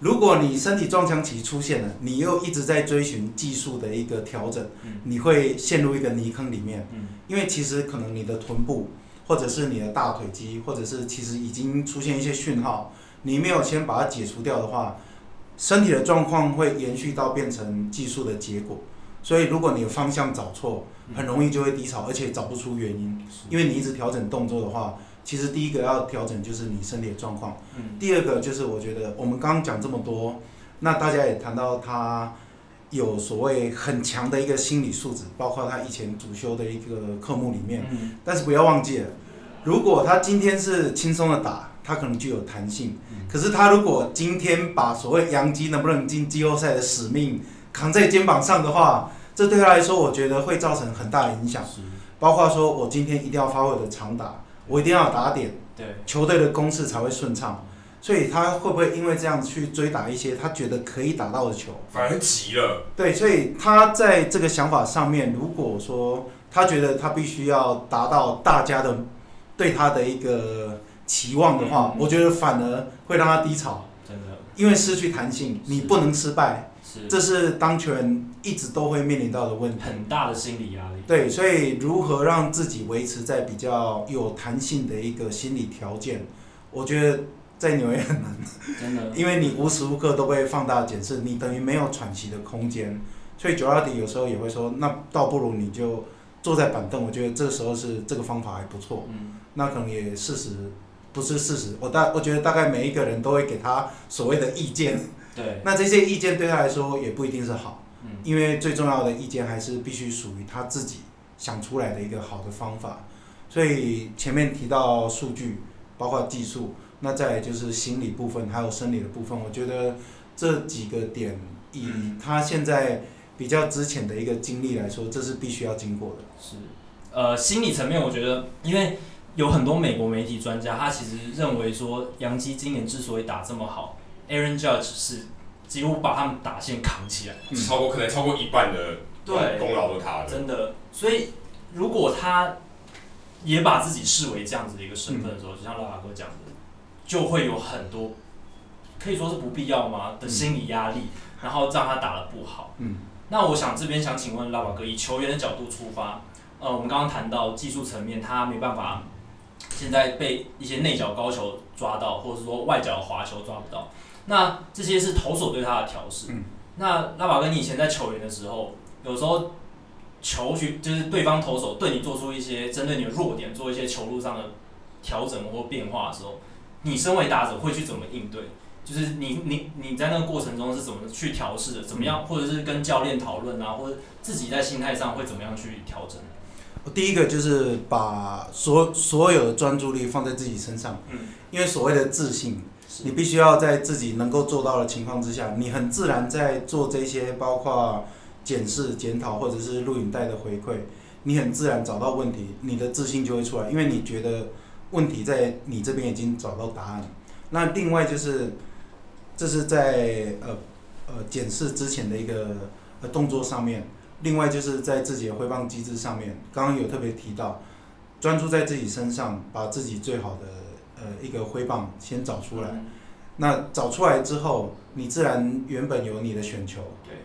如果你身体撞墙期出现了，你又一直在追寻技术的一个调整，你会陷入一个泥坑里面。嗯，因为其实可能你的臀部，或者是你的大腿肌，或者是其实已经出现一些讯号，你没有先把它解除掉的话，身体的状况会延续到变成技术的结果。所以如果你的方向找错，很容易就会低潮，而且找不出原因，因为你一直调整动作的话，其实第一个要调整就是你身体的状况，第二个就是我觉得我们刚刚讲这么多，那大家也谈到他有所谓很强的一个心理素质，包括他以前主修的一个科目里面，但是不要忘记了，如果他今天是轻松的打，他可能具有弹性，可是他如果今天把所谓洋基能不能进季后赛的使命扛在肩膀上的话，这对他来说，我觉得会造成很大的影响，包括说我今天一定要发挥我的长打，我一定要打点，对，球队的攻势才会顺畅，所以他会不会因为这样去追打一些他觉得可以打到的球，反而急了。对，所以他在这个想法上面，如果说他觉得他必须要达到大家的对他的一个期望的话，我觉得反而会让他低潮，真的，因为失去弹性，你不能失败。这是当球员一直都会面临到的问题，很大的心理压力。对，所以如何让自己维持在比较有弹性的一个心理条件，我觉得在纽约很难，真的，因为你无时无刻都被放大检视，你等于没有喘息的空间。所以九二底有时候也会说，那倒不如你就坐在板凳。我觉得这个时候是这个方法还不错。嗯，那可能也事实不是事实，我大我觉得大概每一个人都会给他所谓的意见。对，那这些意见对他来说也不一定是好，嗯，因为最重要的意见还是必须属于他自己想出来的一个好的方法。所以前面提到数据，包括技术，那再来就是心理部分，还有生理的部分。我觉得这几个点，以他现在比较之前的一个经历来说，这是必须要经过的。是，呃，心理层面，我觉得，因为有很多美国媒体专家，他其实认为说，杨基今年之所以打这么好。Aaron Judge 是几乎把他们打线扛起来，嗯、超过可能超过一半的对功劳都他的，真的。所以如果他也把自己视为这样子的一个身份的时候，嗯、就像腊八哥讲的，就会有很多可以说是不必要吗的心理压力，嗯、然后让他打得不好。嗯，那我想这边想请问拉瓦哥，以球员的角度出发，呃，我们刚刚谈到技术层面，他没办法现在被一些内角高球抓到，或者是说外角滑球抓不到。那这些是投手对他的调试。嗯、那腊八哥，你以前在球员的时候，有时候球去就是对方投手对你做出一些针对你的弱点，做一些球路上的调整或变化的时候，你身为打者会去怎么应对？就是你你你在那个过程中是怎么去调试的？怎么样，或者是跟教练讨论啊，或者自己在心态上会怎么样去调整？第一个就是把所所有的专注力放在自己身上，嗯，因为所谓的自信，你必须要在自己能够做到的情况之下，你很自然在做这些，包括检视、检讨或者是录影带的回馈，你很自然找到问题，你的自信就会出来，因为你觉得问题在你这边已经找到答案。那另外就是。这是在呃呃检视之前的一个呃动作上面，另外就是在自己的回放机制上面，刚刚有特别提到，专注在自己身上，把自己最好的呃一个挥棒先找出来。那找出来之后，你自然原本有你的选球，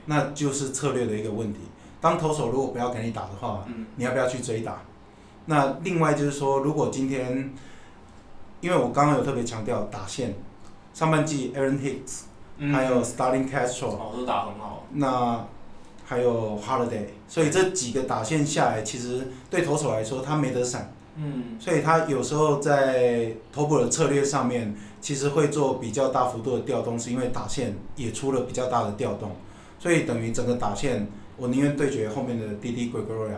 那就是策略的一个问题。当投手如果不要给你打的话，你要不要去追打？那另外就是说，如果今天，因为我刚刚有特别强调打线。上半季，Aaron Hicks，还有 Starling Castro，哦，都打很好。那还有 Holiday，所以这几个打线下来，其实对投手来说，他没得闪。嗯。所以他有时候在投捕的策略上面，其实会做比较大幅度的调动，是因为打线也出了比较大的调动。所以等于整个打线，我宁愿对决后面的 Didi Gregorius。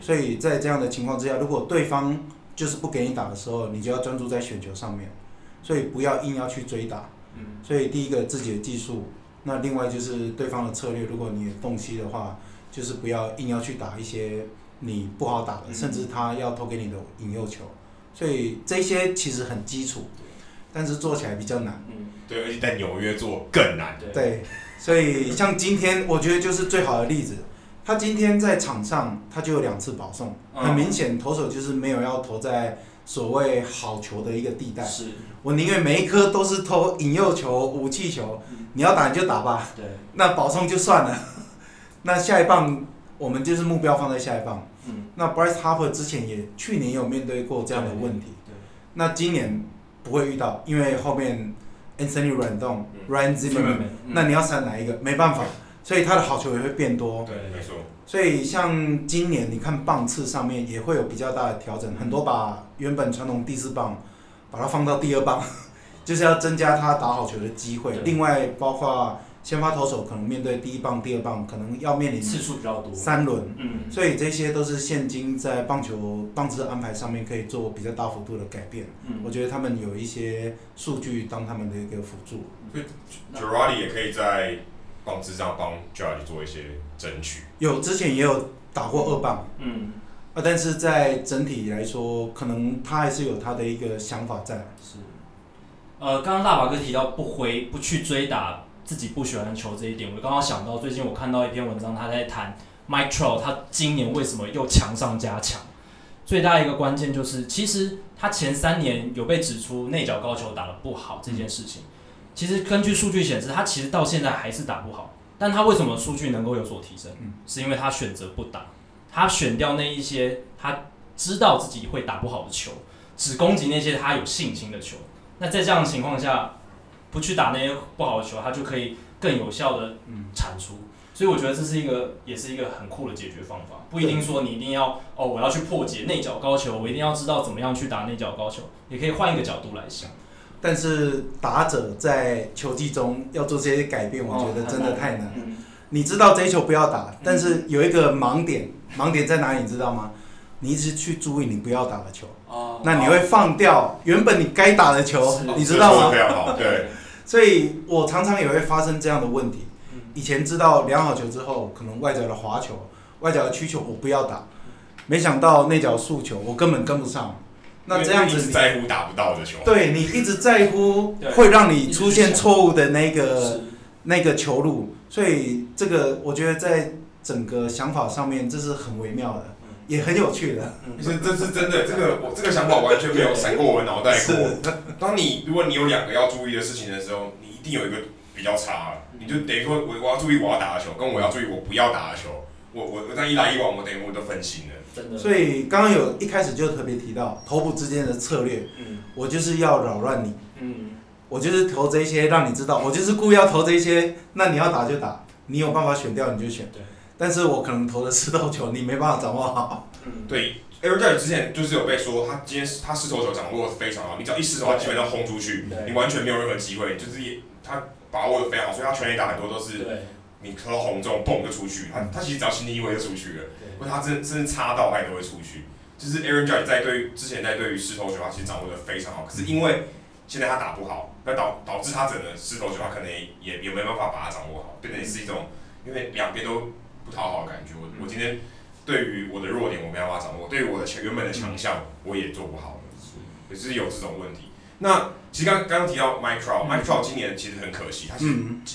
所以在这样的情况之下，如果对方就是不给你打的时候，你就要专注在选球上面。所以不要硬要去追打，所以第一个自己的技术，那另外就是对方的策略。如果你有洞悉的话，就是不要硬要去打一些你不好打的，甚至他要投给你的引诱球。所以这些其实很基础，但是做起来比较难。嗯，对，而且在纽约做更难。对，所以像今天，我觉得就是最好的例子。他今天在场上，他就有两次保送，很明显投手就是没有要投在。所谓好球的一个地带，是我宁愿每一颗都是投引诱球、武器球，你要打你就打吧。对，那保送就算了。那下一棒我们就是目标放在下一棒。嗯，那 Bryce Harper 之前也去年有面对过这样的问题。对，那今年不会遇到，因为后面 Anthony Rendon、Ryan Zimmerman，那你要选哪一个？没办法，所以他的好球也会变多。对，没错。所以像今年你看棒次上面也会有比较大的调整，很多把原本传统第四棒，把它放到第二棒，就是要增加他打好球的机会。另外包括先发投手可能面对第一棒、第二棒，可能要面临次数比较多，三轮。嗯。所以这些都是现今在棒球棒次安排上面可以做比较大幅度的改变。嗯。我觉得他们有一些数据当他们的一个辅助。所以 Girardi 也可以在棒次上帮 Judge 做一些争取。有之前也有打过二棒，嗯，啊，但是在整体来说，可能他还是有他的一个想法在。是，呃，刚刚大宝哥提到不回不去追打自己不喜欢的球这一点，我刚刚想到最近我看到一篇文章，他在谈 Mike Trout 他今年为什么又强上加强，最大一个关键就是其实他前三年有被指出内角高球打得不好这件事情，嗯、其实根据数据显示，他其实到现在还是打不好。但他为什么数据能够有所提升？是因为他选择不打，他选掉那一些他知道自己会打不好的球，只攻击那些他有信心的球。那在这样的情况下，不去打那些不好的球，他就可以更有效的产出。所以我觉得这是一个，也是一个很酷的解决方法。不一定说你一定要哦，我要去破解内角高球，我一定要知道怎么样去打内角高球，也可以换一个角度来想。但是打者在球技中要做这些改变，我觉得真的太难了。你知道这一球不要打，但是有一个盲点，盲点在哪里？你知道吗？你一直去注意你不要打的球，那你会放掉原本你该打的球，你知道吗？非常好，对。所以我常常也会发生这样的问题。以前知道量好球之后，可能外角的滑球、外角的曲球我不要打，没想到内角速球我根本跟不上。那这样子，你在乎打不到的球，对你一直在乎，会让你出现错误的那个那个球路，所以这个我觉得在整个想法上面，这是很微妙的，也很有趣的。这这是真的，这个我这个想法完全没有闪过我的脑袋过。当你如果你有两个要注意的事情的时候，你一定有一个比较差，你就等于说我我要注意我要打的球，跟我要注意我不要打的球，我我我这样一来一往，我等于我都分心了。所以刚刚有一开始就特别提到头部之间的策略，嗯，我就是要扰乱你，嗯，我就是投这些让你知道，我就是故意要投这些，那你要打就打，你有办法选掉你就选，对，但是我可能投的是失投球，你没办法掌握好，嗯，对 Judge 之前就是有被说他今天他失投球掌握的非常好，你只要一失投，他基本上轰出去，你完全没有任何机会，就是也他把握的非常好，所以他全垒打很多都是你投到红中，嘣就出去。他他其实只要心理一挥就出去了，或者他真真是插到他也都会出去。就是 Aaron Judge 在对于之前在对于失投球他其实掌握的非常好，可是因为现在他打不好，那导导致他整个失投球他可能也也也没办法把它掌握好，变成是一种因为两边都不讨好的感觉。我我今天对于我的弱点我没办法掌握，对于我的强原本的强项我也做不好了，也是有这种问题。那其实刚刚刚提到 Mike Trout，Mike Trout 今年其实很可惜，他其实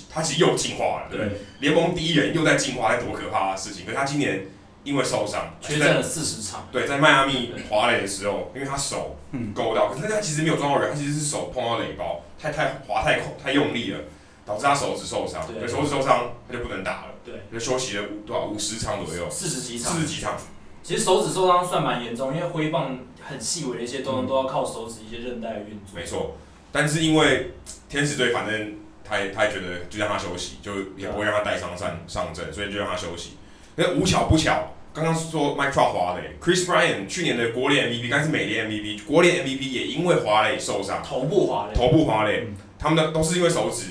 他其实又进化了，对，联盟第一人又在进化，在多可怕的事情。可是他今年。因为受伤，缺阵了四十场。对，在迈阿密滑垒的时候，因为他手勾到，可是他其实没有撞到人，他其实是手碰到垒包，太太滑太太用力了，导致他手指受伤。对，手指受伤，他就不能打了。对，就休息了五多少五十场左右。四十几场。四十几场。其实手指受伤算蛮严重，因为挥棒很细微的一些动作都要靠手指一些韧带运作。没错，但是因为天使队反正他也他也觉得就让他休息，就也不会让他带伤上上阵，所以就让他休息。那无巧不巧，刚刚说 Mike Trout 滑垒，Chris Bryant 去年的国联 MVP，但是美联 MVP，国联 MVP 也因为滑垒受伤，头部滑垒，头部滑垒，他们的都是因为手指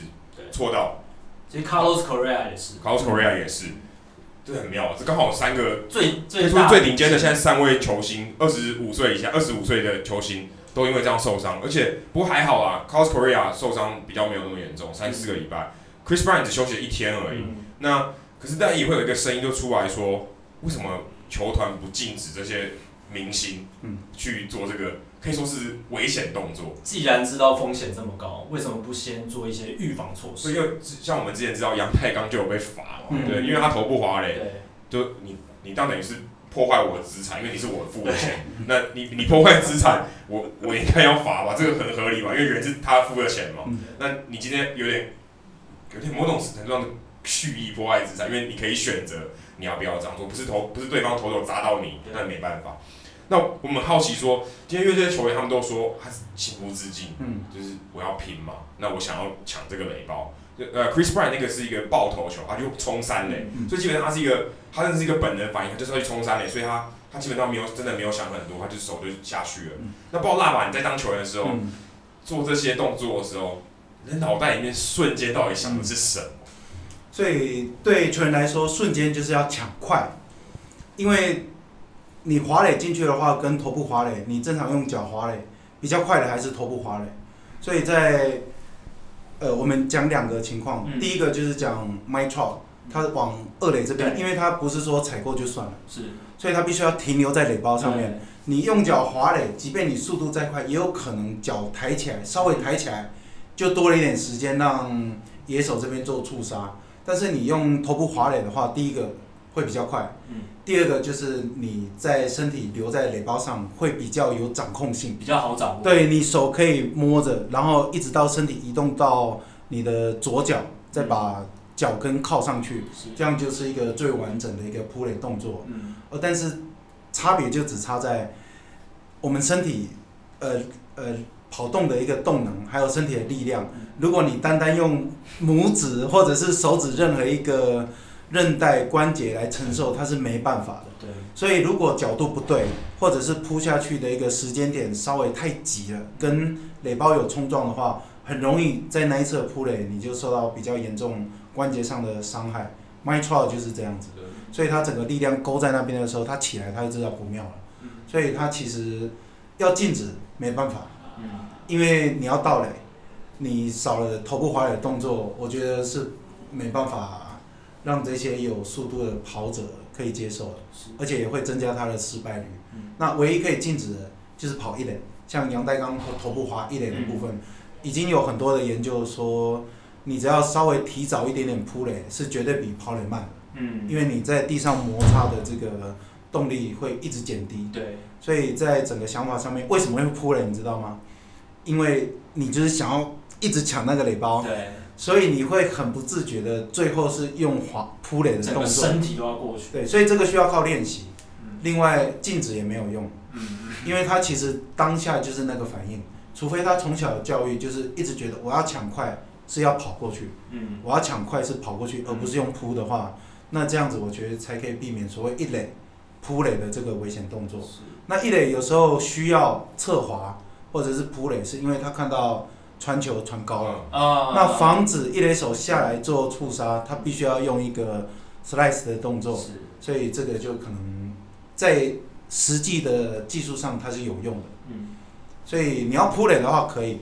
错到。其实 Carlos Correa 也是，Carlos Correa 也是，这很妙，这刚好三个最最最顶尖的现在三位球星，二十五岁以下，二十五岁的球星都因为这样受伤，而且不过还好啊，Carlos Correa 受伤比较没有那么严重，三四个礼拜，Chris Bryant 只休息了一天而已。那可是但也会有一个声音就出来说。为什么球团不禁止这些明星去做这个可以说是危险动作？既然知道风险这么高，为什么不先做一些预防措施？所以，像我们之前知道杨太刚就有被罚嘛，嗯、对，因为他头部滑嘞，就你你当等于是破坏我的资产，因为你是我付的钱，那你你破坏资产，我我应该要罚吧？这个很合理吧？因为人是他付的钱嘛。嗯、那你今天有点有点某种程度上的蓄意破坏资产，因为你可以选择。你要不要这样做？不是投，不是对方投球砸到你，那没办法。那我们好奇说，今天因为这些球员他们都说他是情不自禁，嗯，就是我要拼嘛。那我想要抢这个雷包。呃，Chris Bryant 那个是一个爆头球，他就冲三垒，嗯、所以基本上他是一个，他真的是一个本能反应，他就是要去冲三垒，所以他他基本上没有真的没有想很多，他就手就下去了。嗯、那不知道辣吧你在当球员的时候、嗯、做这些动作的时候，你的脑袋里面瞬间到底想的是什么？所以对球员来说，瞬间就是要抢快，因为你滑垒进去的话，跟头部滑垒，你正常用脚滑垒比较快的还是头部滑垒。所以在呃，我们讲两个情况，嗯、第一个就是讲 Mike Trout，他往二垒这边，因为他不是说踩过就算了，是，所以他必须要停留在垒包上面。你用脚滑垒，即便你速度再快，也有可能脚抬起来，稍微抬起来，就多了一点时间让野手这边做触杀。但是你用头部滑垒的话，第一个会比较快，嗯，第二个就是你在身体留在垒包上会比较有掌控性，比较好掌握。对，你手可以摸着，然后一直到身体移动到你的左脚，再把脚跟靠上去，嗯，这样就是一个最完整的一个扑垒动作。嗯，呃，但是差别就只差在我们身体，呃呃。跑动的一个动能，还有身体的力量。如果你单单用拇指或者是手指任何一个韧带关节来承受，它是没办法的。对。所以如果角度不对，或者是扑下去的一个时间点稍微太急了，跟垒包有冲撞的话，很容易在那一侧扑垒，你就受到比较严重关节上的伤害。Mike Trout 就是这样子。所以它整个力量勾在那边的时候，它起来它就知道不妙了。所以它其实要禁止没办法。因为你要倒垒，你少了头部滑垒的动作，我觉得是没办法让这些有速度的跑者可以接受的，而且也会增加他的失败率。那唯一可以禁止的就是跑一垒，像杨代刚和头部滑一垒的部分，已经有很多的研究说，你只要稍微提早一点点扑垒，是绝对比跑垒慢的。嗯，因为你在地上摩擦的这个动力会一直减低。对，所以在整个想法上面，为什么会扑垒，你知道吗？因为你就是想要一直抢那个垒包，对，所以你会很不自觉的，最后是用滑扑垒的动作，身体都要过去。对，所以这个需要靠练习。另外，静止也没有用，因为他其实当下就是那个反应，除非他从小的教育就是一直觉得我要抢快是要跑过去，嗯，我要抢快是跑过去，而不是用扑的话，那这样子我觉得才可以避免所谓一垒扑垒的这个危险动作。那一垒有时候需要侧滑。或者是扑垒，是因为他看到传球传高了。啊。那防止一垒手下来做触杀，他必须要用一个 slice 的动作，是。所以这个就可能在实际的技术上它是有用的。嗯。所以你要扑垒的话可以。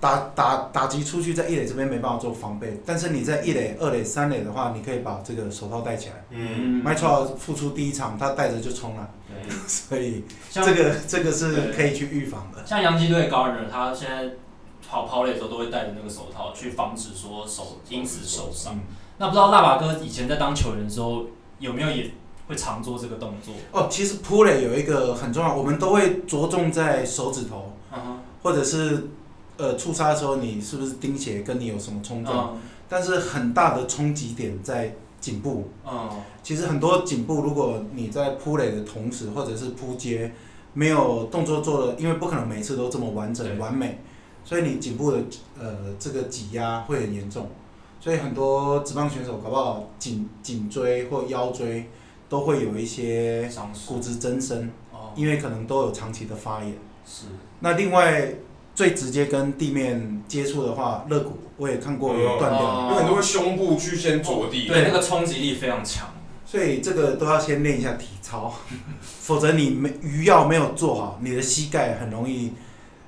打打打击出去，在一垒这边没办法做防备，但是你在一垒、二垒、三垒的话，你可以把这个手套戴起来。嗯。麦超复出第一场，他戴着就冲了。对。所以这个这个是可以去预防的。像洋基队 Gardner，他现在跑跑垒的时候都会戴着那个手套，去防止说手因此受伤。嗯、那不知道大把哥以前在当球员的时候，有没有也会常做这个动作？哦，其实扑垒有一个很重要，我们都会着重在手指头，嗯、或者是。呃，触杀的时候你是不是钉鞋？跟你有什么冲撞？嗯、但是很大的冲击点在颈部。嗯、其实很多颈部，如果你在扑垒的同时，或者是扑接，没有动作做的，因为不可能每次都这么完整完美，所以你颈部的呃这个挤压会很严重。所以很多职棒选手搞不好颈颈椎或腰椎都会有一些骨质增生，因为可能都有长期的发炎。是。那另外。最直接跟地面接触的话，肋骨我也看过有断掉，有、嗯、很多胸部去先着地，对，那个冲击力非常强，所以这个都要先练一下体操，否则你没鱼跃没有做好，你的膝盖很容易，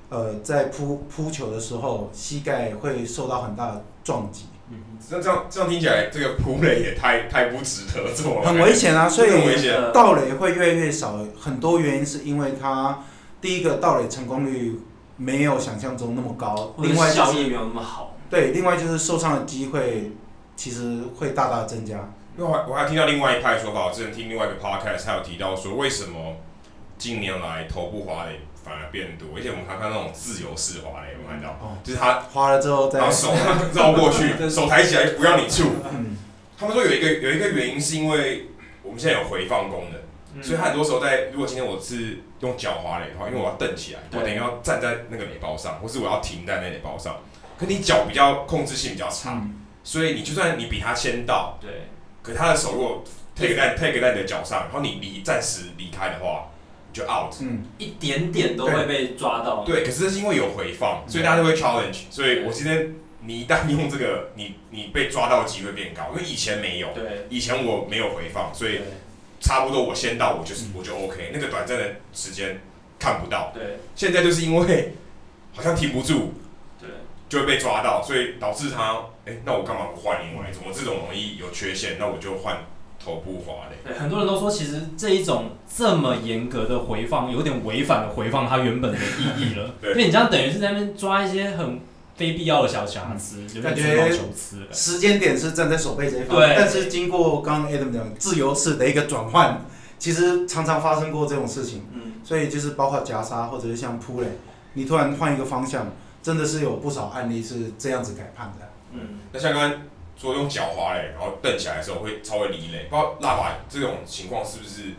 呃，在扑扑球的时候，膝盖会受到很大的撞击。嗯，那这样这样听起来，这个扑垒也太太不值得做了，很危险啊，所以危险，盗垒会越来越少，很多原因是因为它第一个盗垒成功率。没有想象中那么高，另外效益没有那么好。对，另外就是受伤的机会其实会大大增加。因为我还我还听到另外一派说法，我之前听另外一个 podcast，他有提到说，为什么近年来头部滑垒反而变多，而且我们还看那种自由式滑垒，有没有看到？哦，就是他滑了之后再，然后手绕过去，手抬起来不让你触。嗯，他们说有一个有一个原因是因为我们现在有回放功能。所以，他很多时候在，如果今天我是用脚滑垒的话，因为我要蹬起来，我等于要站在那个垒包上，或是我要停在那垒包上。可你脚比较控制性比较差，嗯、所以你就算你比他先到，对，可他的手如果 take 在 take 在你的脚上，然后你离暂时离开的话，你就 out，嗯，一点点都会被抓到。对，可是这是因为有回放，所以大家都会 challenge。所以我今天你一旦用这个，你你被抓到的机会变高，因为以前没有，对，以前我没有回放，所以。差不多，我先到，我就是我就 OK。那个短暂的时间看不到。对。现在就是因为好像停不住，对，就会被抓到，所以导致他，哎、欸，那我干嘛不换另外一种？我这种容易有缺陷，那我就换头部滑垒。对，很多人都说，其实这一种这么严格的回放，有点违反了回放它原本的意义了。对。因为你这样等于是在那边抓一些很。非必要的小瑕疵，感觉时间点是站在守备这一方，对但是经过刚刚 Adam 讲自由式的一个转换，其实常常发生过这种事情。嗯，所以就是包括夹杀或者是像扑垒，你突然换一个方向，真的是有不少案例是这样子改判的。嗯，那像刚刚说用脚滑嘞，然后蹬起来的时候会稍微离垒，不知道腊把这种情况是不是？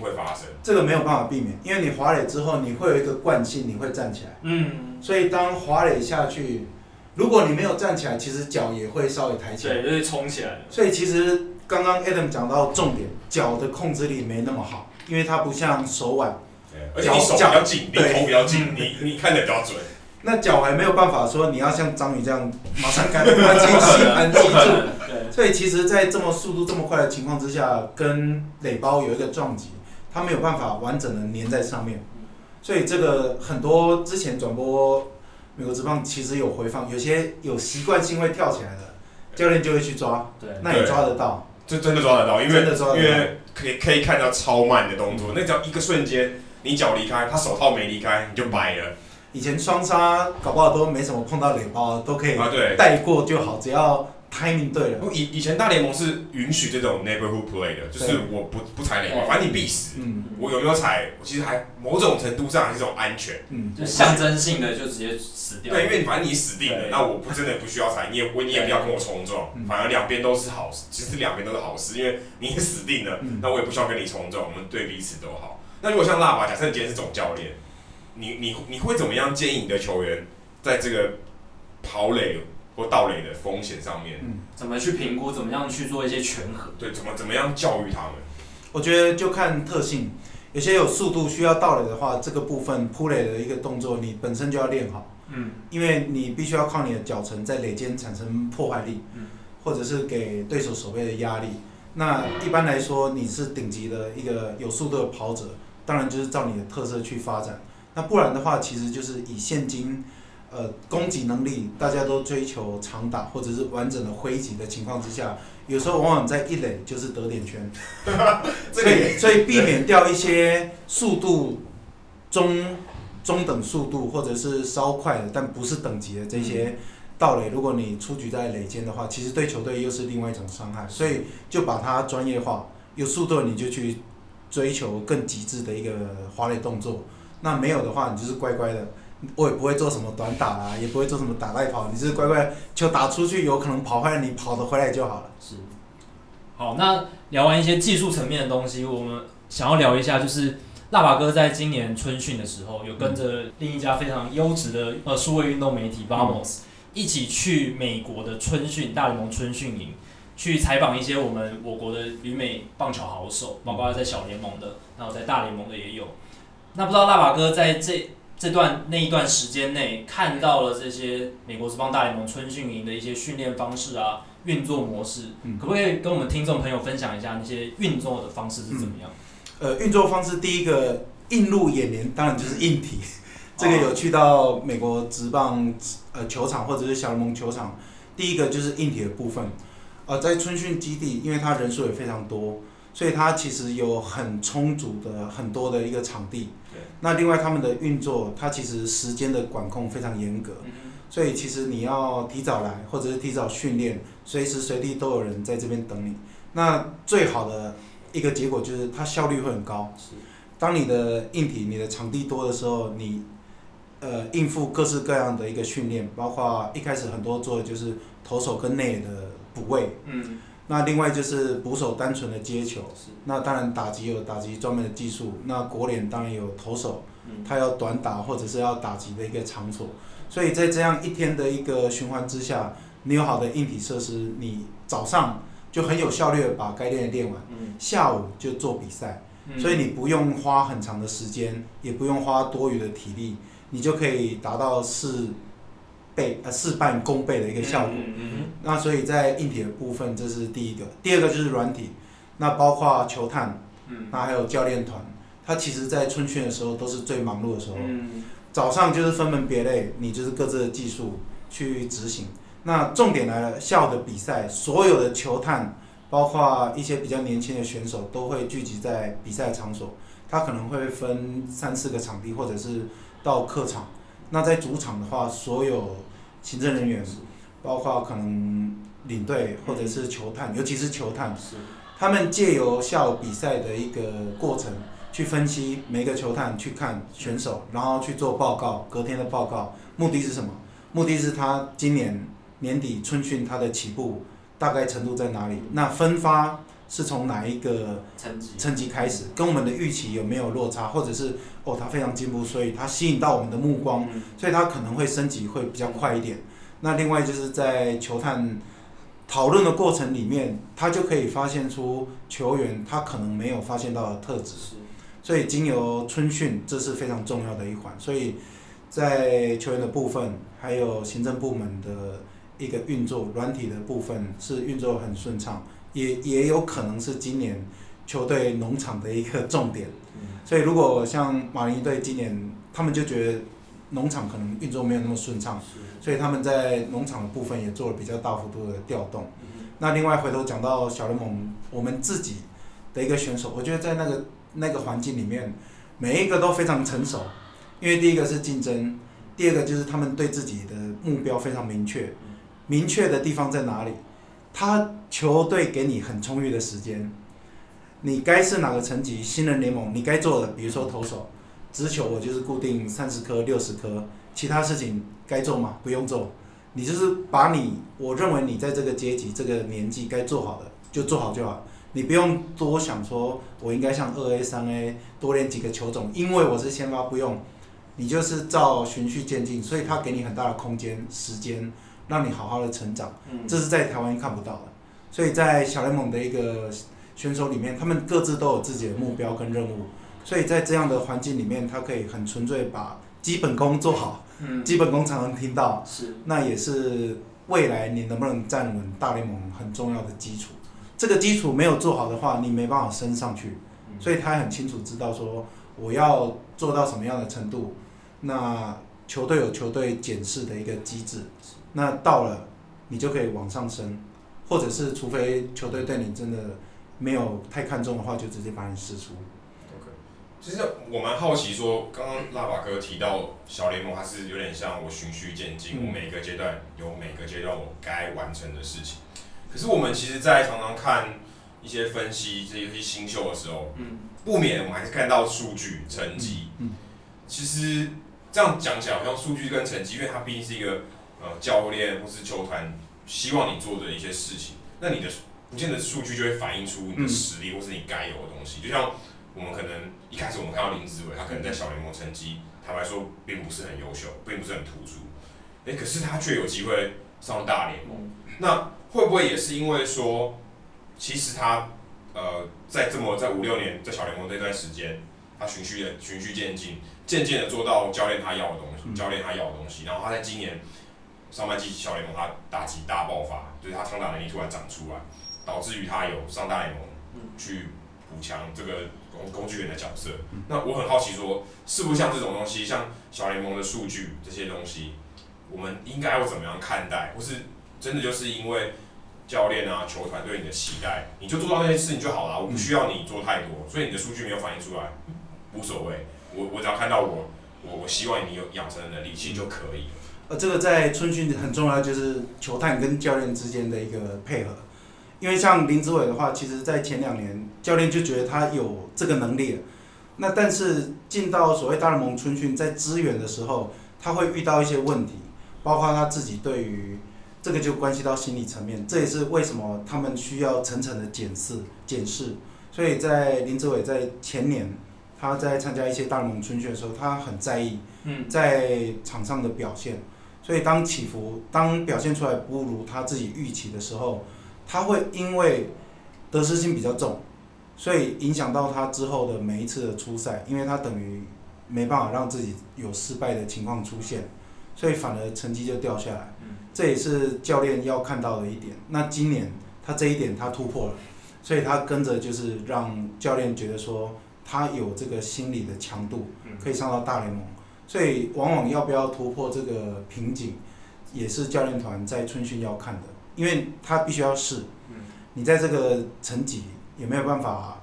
会发生，这个没有办法避免，因为你滑垒之后，你会有一个惯性，你会站起来。嗯。所以当滑垒下去，如果你没有站起来，其实脚也会稍微抬起来。对，就会冲起来。所以其实刚刚 Adam 讲到重点，脚的控制力没那么好，因为它不像手腕。对。而且你手比较紧，你头比较紧，你你看得比较准。那脚还没有办法说你要像章鱼这样马上赶快清洗盘记住。对。所以其实，在这么速度这么快的情况之下，跟垒包有一个撞击。它没有办法完整的粘在上面，所以这个很多之前转播美国职棒其实有回放，有些有习惯性会跳起来的，教练就会去抓，对，那也抓得到，就真的抓得到，因为因为可以可以看到超慢的动作，那只要一个瞬间，你脚离开，他手套没离开，你就掰了。以前双杀搞不好都没什么碰到垒包，都可以带过就好，只要。Timing 对了，以以前大联盟是允许这种 neighborhood play 的，就是我不不踩垒包，反正你必死。嗯，我有没有踩，我其实还某种程度上还是一种安全。嗯，就象征性的就直接死掉。对，因为反正你死定了，那我不真的不需要踩，你也不你也不要跟我冲撞，反而两边都是好事，其实两边都是好事，因为你也死定了，那我也不需要跟你冲撞，我们对彼此都好。那如果像腊把，假设你今天是总教练，你你你会怎么样建议你的球员在这个跑垒？或盗垒的风险上面，嗯，怎么去评估？怎么样去做一些权衡？对，怎么怎么样教育他们？我觉得就看特性，有些有速度需要盗垒的话，这个部分扑垒的一个动作你本身就要练好。嗯，因为你必须要靠你的脚程在垒间产生破坏力，嗯，或者是给对手守备的压力。那一般来说，你是顶级的一个有速度的跑者，当然就是照你的特色去发展。那不然的话，其实就是以现今，呃，攻击能力大家都追求长打或者是完整的挥击的情况之下，有时候往往在一垒就是得点圈，所以所以避免掉一些速度中中等速度或者是稍快的，但不是等级的这些盗垒，如果你出局在垒间的话，其实对球队又是另外一种伤害，所以就把它专业化，有速度你就去追求更极致的一个滑垒动作。那没有的话，你就是乖乖的，我也不会做什么短打啊，也不会做什么打带跑，你就是乖乖球打出去，有可能跑回来，你跑得回来就好了。是。好，那聊完一些技术层面的东西，我们想要聊一下，就是腊把哥在今年春训的时候，有跟着另一家非常优质的呃数位运动媒体 Vamos、嗯、一起去美国的春训大联盟春训营，去采访一些我们我国的旅美棒球好手，包括在小联盟的，然后在大联盟的也有。那不知道腊把哥在这这段那一段时间内看到了这些美国职棒大联盟春训营的一些训练方式啊、运作模式，嗯、可不可以跟我们听众朋友分享一下那些运作的方式是怎么样？嗯、呃，运作方式第一个映入眼帘，当然就是硬体。这个有去到美国职棒呃球场或者是小联盟球场，第一个就是硬体的部分。呃，在春训基地，因为它人数也非常多。所以它其实有很充足的很多的一个场地，那另外他们的运作，它其实时间的管控非常严格，所以其实你要提早来或者是提早训练，随时随地都有人在这边等你。那最好的一个结果就是它效率会很高。当你的硬体、你的场地多的时候，你呃应付各式各样的一个训练，包括一开始很多做的就是投手跟内野的补位。那另外就是捕手单纯的接球，那当然打击有打击专门的技术，那国联当然有投手，他要短打或者是要打击的一个场所，所以在这样一天的一个循环之下，你有好的硬体设施，你早上就很有效率的把该练的练完，下午就做比赛，所以你不用花很长的时间，也不用花多余的体力，你就可以达到是。倍呃事半功倍的一个效果，嗯嗯嗯、那所以在硬体的部分，这是第一个，第二个就是软体，那包括球探，嗯、那还有教练团，他其实在春训的时候都是最忙碌的时候，嗯、早上就是分门别类，你就是各自的技术去执行，那重点来了，下午的比赛，所有的球探，包括一些比较年轻的选手，都会聚集在比赛场所，他可能会分三四个场地，或者是到客场。那在主场的话，所有行政人员，包括可能领队或者是球探，尤其是球探，他们借由下午比赛的一个过程，去分析每个球探，去看选手，然后去做报告，隔天的报告，目的是什么？目的是他今年年底春训他的起步大概程度在哪里？那分发。是从哪一个层级开始，跟我们的预期有没有落差，或者是哦，他非常进步，所以它吸引到我们的目光，所以它可能会升级会比较快一点。那另外就是在球探讨论的过程里面，他就可以发现出球员他可能没有发现到的特质，所以经由春训，这是非常重要的一环。所以在球员的部分，还有行政部门的一个运作，软体的部分是运作很顺畅。也也有可能是今年球队农场的一个重点，所以如果像马林队今年，他们就觉得农场可能运作没有那么顺畅，所以他们在农场的部分也做了比较大幅度的调动。那另外回头讲到小联盟，我们自己的一个选手，我觉得在那个那个环境里面，每一个都非常成熟，因为第一个是竞争，第二个就是他们对自己的目标非常明确，明确的地方在哪里？他球队给你很充裕的时间，你该是哪个层级？新人联盟你该做的，比如说投手，直球我就是固定三十颗、六十颗，其他事情该做吗？不用做，你就是把你我认为你在这个阶级、这个年纪该做好的就做好就好，你不用多想说，我应该像二 A、三 A 多练几个球种，因为我是先发，不用，你就是照循序渐进，所以他给你很大的空间、时间。让你好好的成长，这是在台湾看不到的，所以在小联盟的一个选手里面，他们各自都有自己的目标跟任务，所以在这样的环境里面，他可以很纯粹把基本功做好，嗯，基本功常常听到，是，那也是未来你能不能站稳大联盟很重要的基础。这个基础没有做好的话，你没办法升上去。所以他很清楚知道说，我要做到什么样的程度，那球队有球队检视的一个机制，那到了你就可以往上升，或者是除非球队对你真的没有太看重的话，就直接把你释出。OK，其实我蛮好奇说，刚刚腊八哥提到小联盟，它是有点像我循序渐进，我每个阶段有每个阶段我该完成的事情。可是我们其实，在常常看一些分析这些新秀的时候，嗯，不免我们还是看到数据成绩。嗯，其实这样讲起来，好像数据跟成绩，因为它毕竟是一个呃教练或是球团希望你做的一些事情，那你的不见得数据就会反映出你的实力或是你该有的东西。就像我们可能一开始我们看到林子伟，他可能在小联盟成绩坦白说并不是很优秀，并不是很突出，哎，可是他却有机会上大联盟，那。会不会也是因为说，其实他，呃，在这么在五六年在小联盟这段时间，他循序的循序渐进，渐渐的做到教练他要的东西，教练他要的东西，然后他在今年上半季小联盟他打击大爆发，就是他长打能力突然长出来，导致于他有上大联盟去补强这个工工具人的角色。那我很好奇说，是不是像这种东西，像小联盟的数据这些东西，我们应该要怎么样看待，或是？真的就是因为教练啊、球团对你的期待，你就做到那些事情就好了，我不需要你做太多，所以你的数据没有反映出来，无所谓。我我只要看到我，我我希望你有养成的能力，其实就可以了。呃，这个在春训很重要，就是球探跟教练之间的一个配合。因为像林志伟的话，其实在前两年教练就觉得他有这个能力，那但是进到所谓大联盟春训，在支援的时候，他会遇到一些问题，包括他自己对于。这个就关系到心理层面，这也是为什么他们需要层层的检视、检视。所以在林志伟在前年，他在参加一些大联盟春训的时候，他很在意在场上的表现。所以当起伏、当表现出来不如他自己预期的时候，他会因为得失心比较重，所以影响到他之后的每一次的出赛，因为他等于没办法让自己有失败的情况出现，所以反而成绩就掉下来。这也是教练要看到的一点。那今年他这一点他突破了，所以他跟着就是让教练觉得说他有这个心理的强度，可以上到大联盟。所以往往要不要突破这个瓶颈，也是教练团在春训要看的，因为他必须要试。你在这个层级有没有办法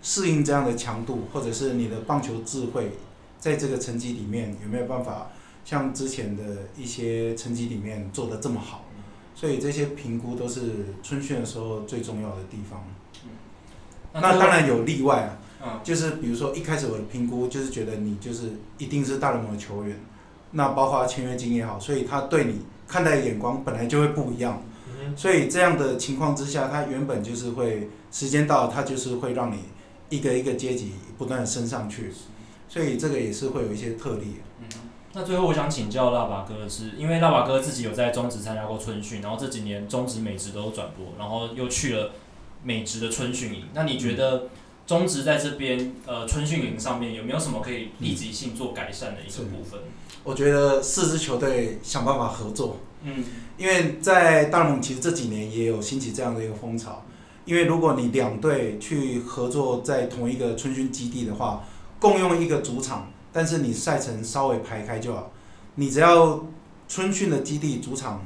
适应这样的强度，或者是你的棒球智慧在这个层级里面有没有办法？像之前的一些层级里面做的这么好，所以这些评估都是春训的时候最重要的地方。那当然有例外啊，就是比如说一开始我的评估就是觉得你就是一定是大联盟的球员，那包括签约金也好，所以他对你看待的眼光本来就会不一样。所以这样的情况之下，它原本就是会时间到，它就是会让你一个一个阶级不断的升上去，所以这个也是会有一些特例。嗯。那最后我想请教腊八哥的是，因为腊八哥自己有在中职参加过春训，然后这几年中职美职都有转播，然后又去了美职的春训营。那你觉得中职在这边呃春训营上面有没有什么可以立即性做改善的一个部分？我觉得四支球队想办法合作，嗯，因为在大联盟其实这几年也有兴起这样的一个风潮，因为如果你两队去合作在同一个春训基地的话，共用一个主场。但是你赛程稍微排开就好，你只要春训的基地主场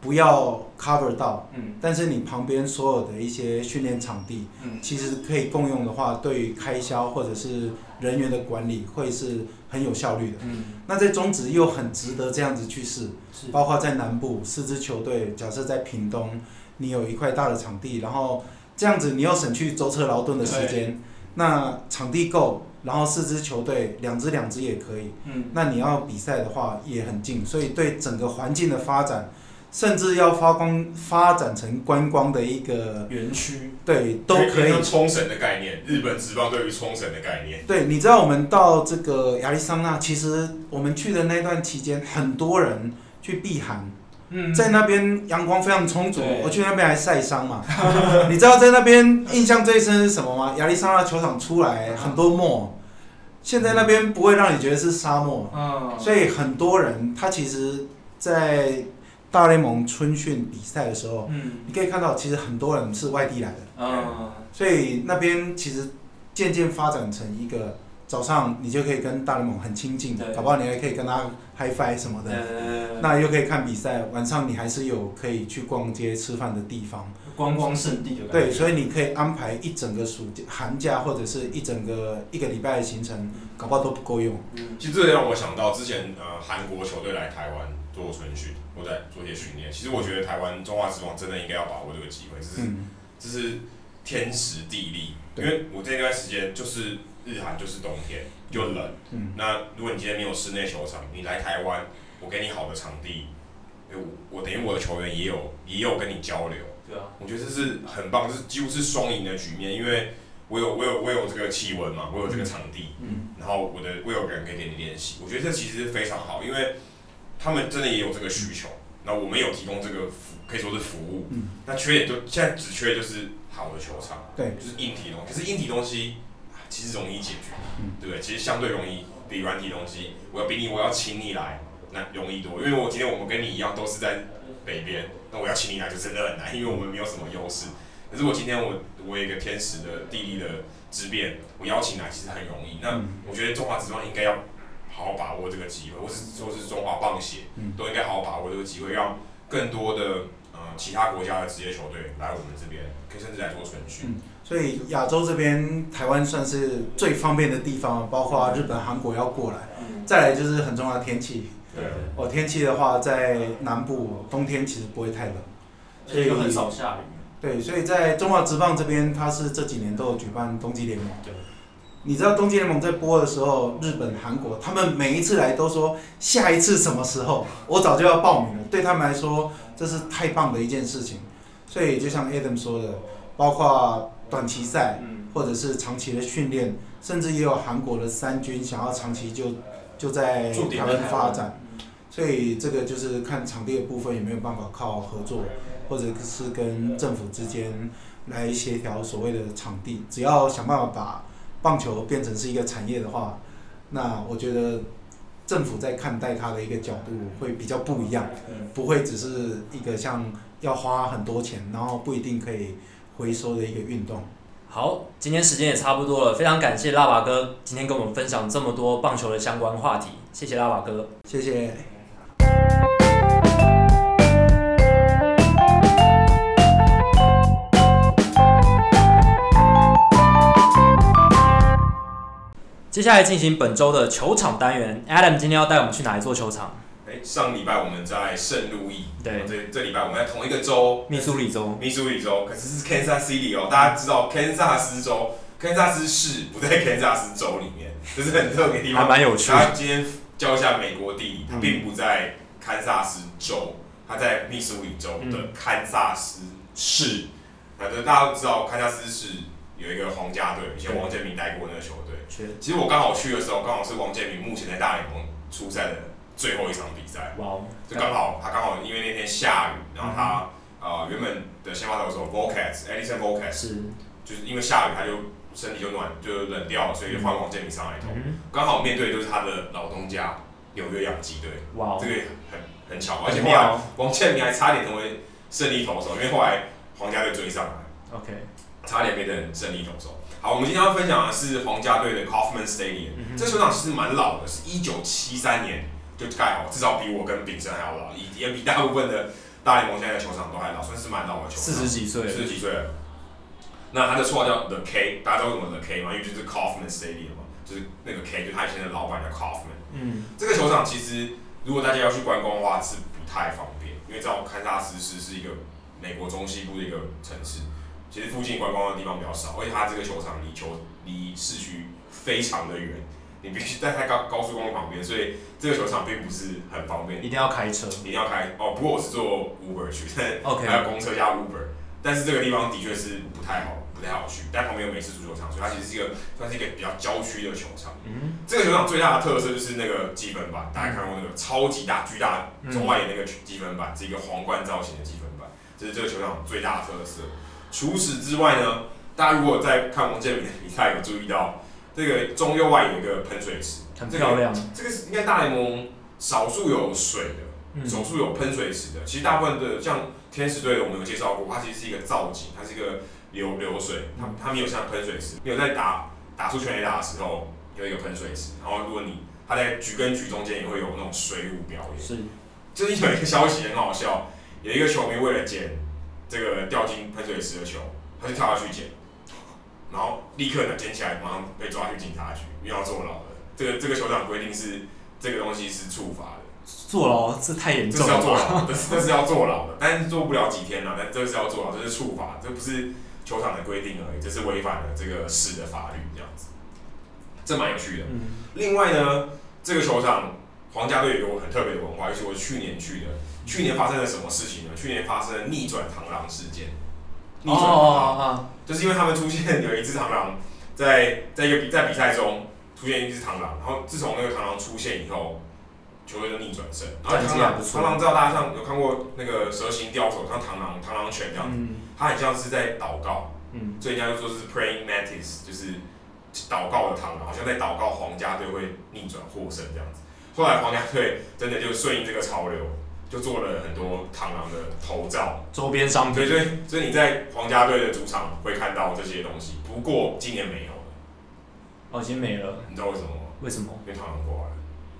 不要 cover 到，嗯，但是你旁边所有的一些训练场地，嗯，其实可以共用的话，对于开销或者是人员的管理会是很有效率的，嗯，那在中职又很值得这样子去试，是，包括在南部四支球队，假设在屏东，你有一块大的场地，然后这样子你要省去舟车劳顿的时间，那场地够。然后四支球队，两支两支也可以。嗯，那你要比赛的话也很近，所以对整个环境的发展，甚至要发光发展成观光的一个园区，对，都可以。冲绳的概念，日本职棒对于冲绳的概念。对，你知道我们到这个亚利桑那，其实我们去的那段期间，很多人去避寒。嗯，在那边阳光非常充足，我去那边还晒伤嘛。你知道在那边印象最深是什么吗？亚利桑那球场出来很多墨，现在那边不会让你觉得是沙漠，嗯，所以很多人他其实，在大联盟春训比赛的时候，嗯，你可以看到其实很多人是外地来的，嗯，所以那边其实渐渐发展成一个早上你就可以跟大联盟很亲近，搞不好你还可以跟他 high five 什么的，那又可以看比赛，晚上你还是有可以去逛街吃饭的地方，观光胜地的感觉。对，所以你可以安排一整个暑假、寒假或者是一整个一个礼拜的行程，搞不好都不够用。嗯，其实这让我想到之前呃韩国球队来台湾做春训，或在做一些训练。其实我觉得台湾中华职棒真的应该要把握这个机会，这是、嗯、这是天时地利。因为我这段时间就是日韩就是冬天就冷，嗯，那如果你今天没有室内球场，你来台湾，我给你好的场地，我我等于我的球员也有也有跟你交流。对啊，我觉得这是很棒，这是几乎是双赢的局面，因为我有我有我有这个气温嘛，我有这个场地，嗯，然后我的我有人可以给你练习，我觉得这其实是非常好，因为他们真的也有这个需求，那我们有提供这个服可以说是服务，嗯，那缺点就现在只缺就是好的球场，对，就是硬体东西，可是硬体东西其实容易解决，嗯，对不对？其实相对容易比软体东西，我要比你我要请你来那容易多，因为我今天我们跟你一样都是在北边。那我要请你来就真的很难，因为我们没有什么优势。可是我今天我我有一个天时的地利的之变，我邀请来其实很容易。那我觉得中华职棒应该要好好把握这个机会，或是说是中华棒协都应该好好把握这个机会，让更多的呃其他国家的职业球队来我们这边，可以甚至来做春训。嗯，所以亚洲这边台湾算是最方便的地方，包括日本、韩国要过来。再来就是很重要的天气。对，哦，天气的话，在南部冬天其实不会太冷，所以就很少下雨。对，所以在中华职棒这边，它是这几年都有举办冬季联盟。对，你知道东京联盟在播的时候，日本、韩国他们每一次来都说下一次什么时候，我早就要报名了。对他们来说，这是太棒的一件事情。所以就像 Adam 说的，包括短期赛，或者是长期的训练，甚至也有韩国的三军想要长期就就在台湾发展。所以这个就是看场地的部分有没有办法靠合作，或者是跟政府之间来协调所谓的场地。只要想办法把棒球变成是一个产业的话，那我觉得政府在看待它的一个角度会比较不一样，不会只是一个像要花很多钱，然后不一定可以回收的一个运动。好，今天时间也差不多了，非常感谢拉瓦哥今天跟我们分享这么多棒球的相关话题，谢谢拉瓦哥，谢谢。接下来进行本周的球场单元，Adam 今天要带我们去哪一座球场？欸、上礼拜我们在圣路易，对，这这礼拜我们在同一个州，密苏里州，密苏里州，可是是 Kansas City 哦，大家知道 Kansas 斯州，Kansas 市不在 Kansas 州里面，这是很特别的地方，还蛮有趣。他今天教一下美国地理，它并不在堪萨斯州，它在密苏里州的堪萨斯市。反正大家都知道堪萨斯市有一个皇家队，以前王建民带过那个球队。其实我刚好去的时候，刚好是王建民目前在大联盟出赛的最后一场比赛。哇！就刚好他刚好因为那天下雨，然后他呃原本的先发投手 Volquez，Edinson Volquez 是，就是因为下雨他就身体就暖就冷掉了，所以就换王建民上来投。刚好面对就是他的老东家纽约洋基队。哇！这个很很巧，而且后来王建民还差点成为胜利投手，因为后来皇家队追上来，OK，差点变成胜利投手。好，我们今天要分享的是皇家队的 Kauffman Stadium。嗯、这球场其实蛮老的，是一九七三年就盖好，至少比我跟炳生还要老，也比大部分的大联盟现在的球场都还老，算是蛮老的球场。四十几岁，四十几岁了。那他的绰号叫 The K，大家知道为什么 The K 吗？因为就是 Kauffman Stadium 嘛，就是那个 K，就是他以前的老板叫 Kauffman。嗯。这个球场其实如果大家要去观光的话是不太方便，因为在堪萨斯市是一个美国中西部的一个城市。其实附近观光的地方比较少，而且它这个球场离球离市区非常的远，你必须在太高高速公路旁边，所以这个球场并不是很方便。一定要开车，一定要开哦。不过我是坐 Uber 去，OK，，还有公车加 Uber，但是这个地方的确是不太好，不太好去。但旁边有美式足球场，所以它其实是一个算是一个比较郊区的球场。嗯，这个球场最大的特色就是那个积分板，大家看过那个超级大、巨大中外野那个积分板，是一个皇冠造型的积分板，这是这个球场最大的特色。除此之外呢，大家如果在看王建民的比赛，有注意到，这个中右外有一个喷水池，很漂亮。这个是应该大联盟少数有水的，少数有喷水池的。其实大部分的像天使队的，我们有介绍过，它其实是一个造景，它是一个流流水，它它没有像喷水池，没有在打打出全垒打的时候有一个喷水池，然后如果你它在局跟局中间也会有那种水舞表演。是，最近有一个消息很好笑，有一个球迷为了捡这个掉进喷水池的球，他就跳下去捡。然后立刻呢捡起来，马上被抓去警察局，又要坐牢了。这个这个酋长规定是这个东西是处罚的，坐牢这太严重了。这是要坐牢，这是这是要坐牢的，但是坐不了几天了。但这是要坐牢，这是处罚，这不是球场的规定而已，这是违反了这个市的法律，这样子。这蛮有趣的。嗯、另外呢，这个球场皇家队有很特别的文化，尤其我去年去的。去年发生了什么事情呢？去年发生了逆转螳螂事件。逆转螳螂。就是因为他们出现有一只螳螂在在一个比在比赛中出现一只螳螂，然后自从那个螳螂出现以后，球队就逆转胜。然后螳螂螳螂知道大家像有看过那个蛇形刁手，像螳螂螳螂拳这样子，它很像是在祷告，所以人家就说是 praying mantis，就是祷告的螳螂，好像在祷告皇家队会逆转获胜这样子。后来皇家队真的就顺应这个潮流。就做了很多螳螂的头罩、周边商品。对对，所以你在皇家队的主场会看到这些东西。不过今年没有了。哦，已经没了。你知道为什么吗？为什么？因为螳螂挂了。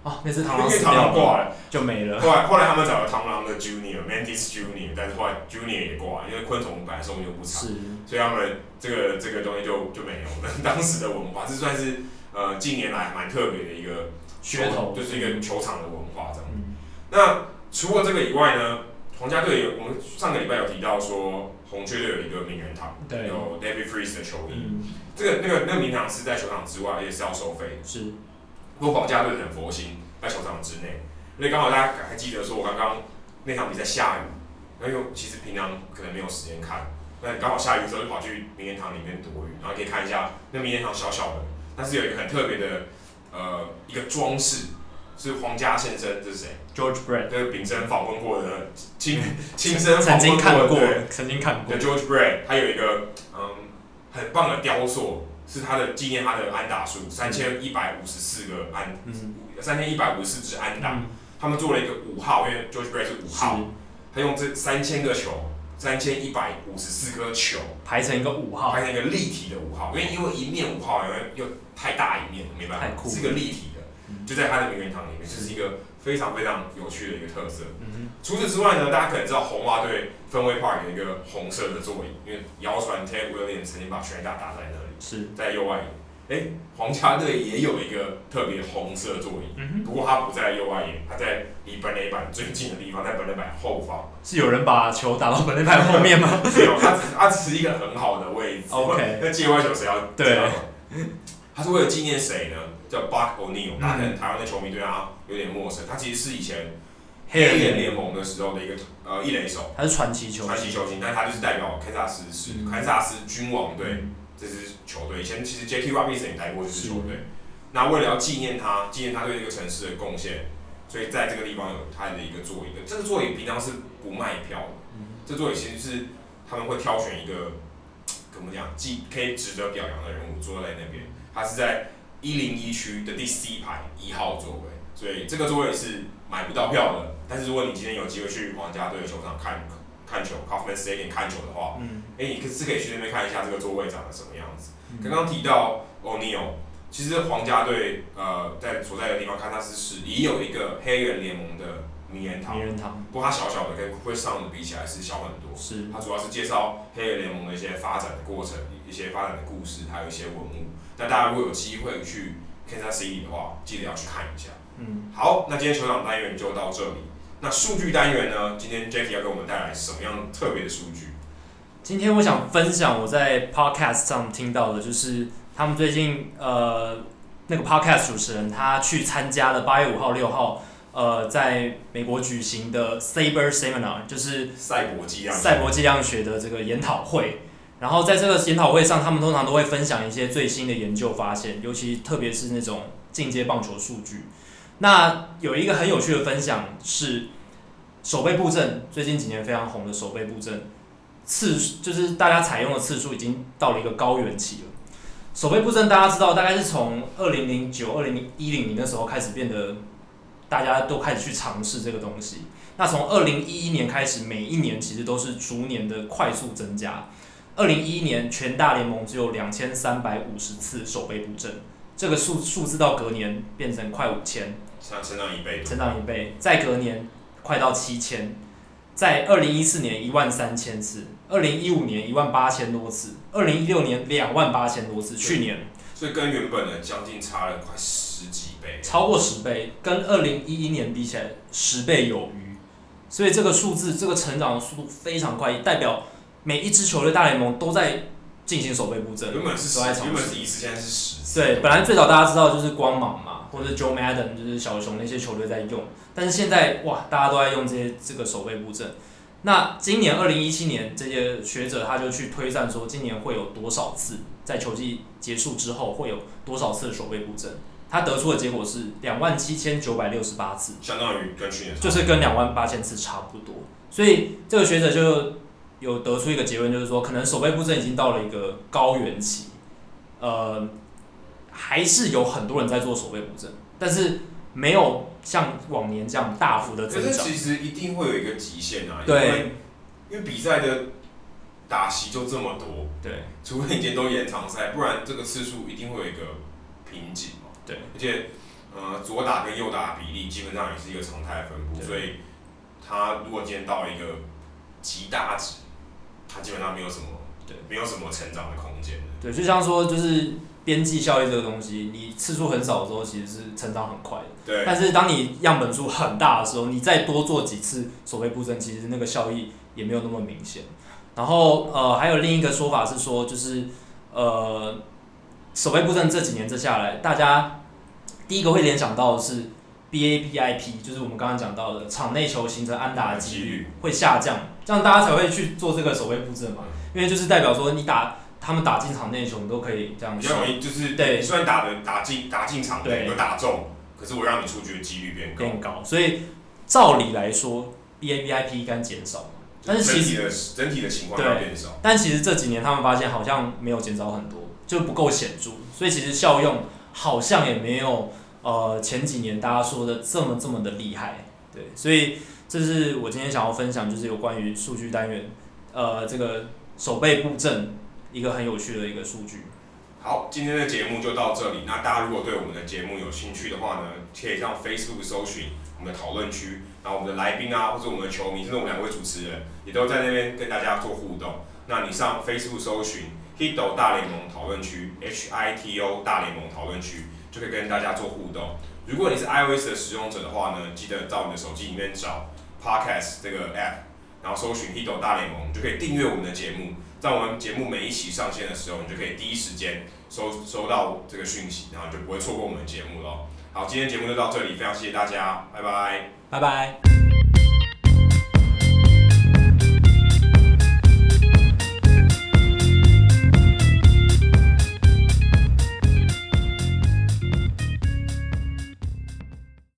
哦，那只螳螂因为螳螂挂了就没了。后来后来他们找了螳螂的 Junior Mantis Junior，但是后来 Junior 也挂了，因为昆虫本来寿命就不长，是所以他们这个这个东西就就没有了。当时的文化，这算是呃近年来蛮特别的一个噱头，就是一个球场的文化这样。嗯、那除了这个以外呢，皇家队有我们上个礼拜有提到说，红雀队有一个名人堂，对有 David Freeze 的球衣。嗯、这个那个那个名人堂是在球场之外，也是要收费的。是。不过皇家队很佛心，在球场之内。因为刚好大家还记得说，我刚刚那场比赛下雨，然后其实平常可能没有时间看，那刚好下雨的时候就跑去名人堂里面躲雨，然后可以看一下那名人堂小小的，但是有一个很特别的呃一个装饰。是皇家先生，这是谁？George Brett，这是炳生访问过的亲亲身访问过的，对，曾经看过。George Brett，他有一个嗯很棒的雕塑，是他的纪念他的安打数三千一百五十四个安，三千一百五十四支安打。嗯、他们做了一个五号，因为 George Brett 是五号，他用这三千个球，三千一百五十四颗球排成一个五号，排成一个立体的五号，因为因为一面五号，因为又太大一面，没办法，是一个立体。就在他的名人堂里面，这是一个非常非常有趣的一个特色。嗯、哼除此之外呢，大家可能知道红袜队分威 Park 有一个红色的座椅，因为谣传 Ted Williams 曾经把全垒打打在那里。是在右外野。哎，皇家队也有一个特别红色座椅，嗯、哼不过他不在右外野，他在离本垒板最近的地方，在本垒板后方。是有人把球打到本垒板后面吗？没有，他只他只是一个很好的位置。OK，那界外球谁要？对，他是为了纪念谁呢？叫 Buck O'Neil，大家可能台湾的球迷对他有点陌生。他其实是以前黑人联盟的时候的一个呃一垒手，他是传奇球传奇球星，但是他就是代表堪萨斯是堪萨斯君王队这支球队。以前其实 Jackie Robinson 也待过这支球队。那为了要纪念他，纪念他对这个城市的贡献，所以在这个地方有他的一个座椅的。这个座椅平常是不卖票的，这座椅其实是他们会挑选一个怎么讲，既可以值得表扬的人物坐在那边。他是在。一零一区的第 C 排一号座位，所以这个座位是买不到票的。但是如果你今天有机会去皇家队的球场看看球，Kauffman Stadium 看球的话，嗯，哎、欸，你可是可以去那边看一下这个座位长得什么样子。刚刚、嗯、提到 O'Neal，其实皇家队呃在所在的地方看它是是也有一个黑人联盟的名人堂，名人堂，不过它小小的，跟 Chris Young 比起来是小很多。是，它主要是介绍黑人联盟的一些发展的过程，一些发展的故事，还有一些文物。那大家如果有机会去 Kansas City 的话，记得要去看一下。嗯，好，那今天球场单元就到这里。那数据单元呢？今天 Jackie 要给我们带来什么样特别的数据？今天我想分享我在 Podcast 上听到的，就是他们最近呃那个 Podcast 主持人他去参加了八月五号、六号呃在美国举行的 Saber Seminar，就是赛博计量赛博计量学的这个研讨会。然后在这个研讨会上，他们通常都会分享一些最新的研究发现，尤其特别是那种进阶棒球数据。那有一个很有趣的分享是守备布阵，最近几年非常红的守备布阵次，就是大家采用的次数已经到了一个高原期了。守备布阵大家知道，大概是从二零零九、二零一零年的时候开始变得，大家都开始去尝试这个东西。那从二零一一年开始，每一年其实都是逐年的快速增加。二零一一年全大联盟只有两千三百五十次守备布阵，这个数数字到隔年变成快五千，成成长一倍，成长一倍，再隔年快到七千，在二零一四年一万三千次，二零一五年一万八千多次，二零一六年两万八千多次，去年，所以跟原本的将近差了快十几倍，超过十倍，跟二零一一年比起来十倍有余，所以这个数字这个成长的速度非常快，代表。每一支球队大联盟都在进行守备布阵，原本是十，原本是一次，现在是十。对，本来最早大家知道就是光芒嘛，或者 Joe Madden 就是小熊那些球队在用，但是现在哇，大家都在用这些这个守备布阵。那今年二零一七年，这些学者他就去推算说，今年会有多少次在球季结束之后会有多少次的守备布阵？他得出的结果是两万七千九百六十八次，相当于跟去年就是跟两万八千次差不多。所以这个学者就。有得出一个结论，就是说，可能守备布阵已经到了一个高原期，呃，还是有很多人在做守备布阵，但是没有像往年这样大幅的增长。可是其实一定会有一个极限啊，对，因为因为比赛的打席就这么多，对，除非你今天都延长赛，不然这个次数一定会有一个瓶颈嘛，对，而且呃左打跟右打比例基本上也是一个常态分布，所以他如果今天到了一个极大值。它基本上没有什么，对，没有什么成长的空间。对，就像说，就是边际效益这个东西，你次数很少的时候，其实是成长很快的。对。但是当你样本数很大的时候，你再多做几次守备布阵，其实那个效益也没有那么明显。然后呃，还有另一个说法是说，就是呃，守备布阵这几年这下来，大家第一个会联想到的是。BAPIP，就是我们刚刚讲到的场内球形成安打的几率会下降，这样大家才会去做这个守备布阵嘛。因为就是代表说你打他们打进场内球，你都可以这样。比较容易就是对，虽然打的打进打进场内有打中，可是我让你出局的几率变高。变高，所以照理来说，BABIP 应该减少，但是其实整体的情况要变少。但其实这几年他们发现好像没有减少很多，就不够显著，所以其实效用好像也没有。呃，前几年大家说的这么这么的厉害，对，所以这是我今天想要分享，就是有关于数据单元，呃，这个守备布阵一个很有趣的一个数据。好，今天的节目就到这里。那大家如果对我们的节目有兴趣的话呢，可以上 Facebook 搜寻我们的讨论区，然后我们的来宾啊，或者我们的球迷，甚至我们两位主持人，也都在那边跟大家做互动。那你上 Facebook 搜寻 Hito 大联盟讨论区，H I T O 大联盟讨论区。就可以跟大家做互动。如果你是 iOS 的使用者的话呢，记得到你的手机里面找 Podcast 这个 App，然后搜寻 Hito 大联盟，就可以订阅我们的节目。在我们节目每一期上线的时候，你就可以第一时间收收到这个讯息，然后就不会错过我们的节目了。好，今天节目就到这里，非常谢谢大家，拜拜，拜拜。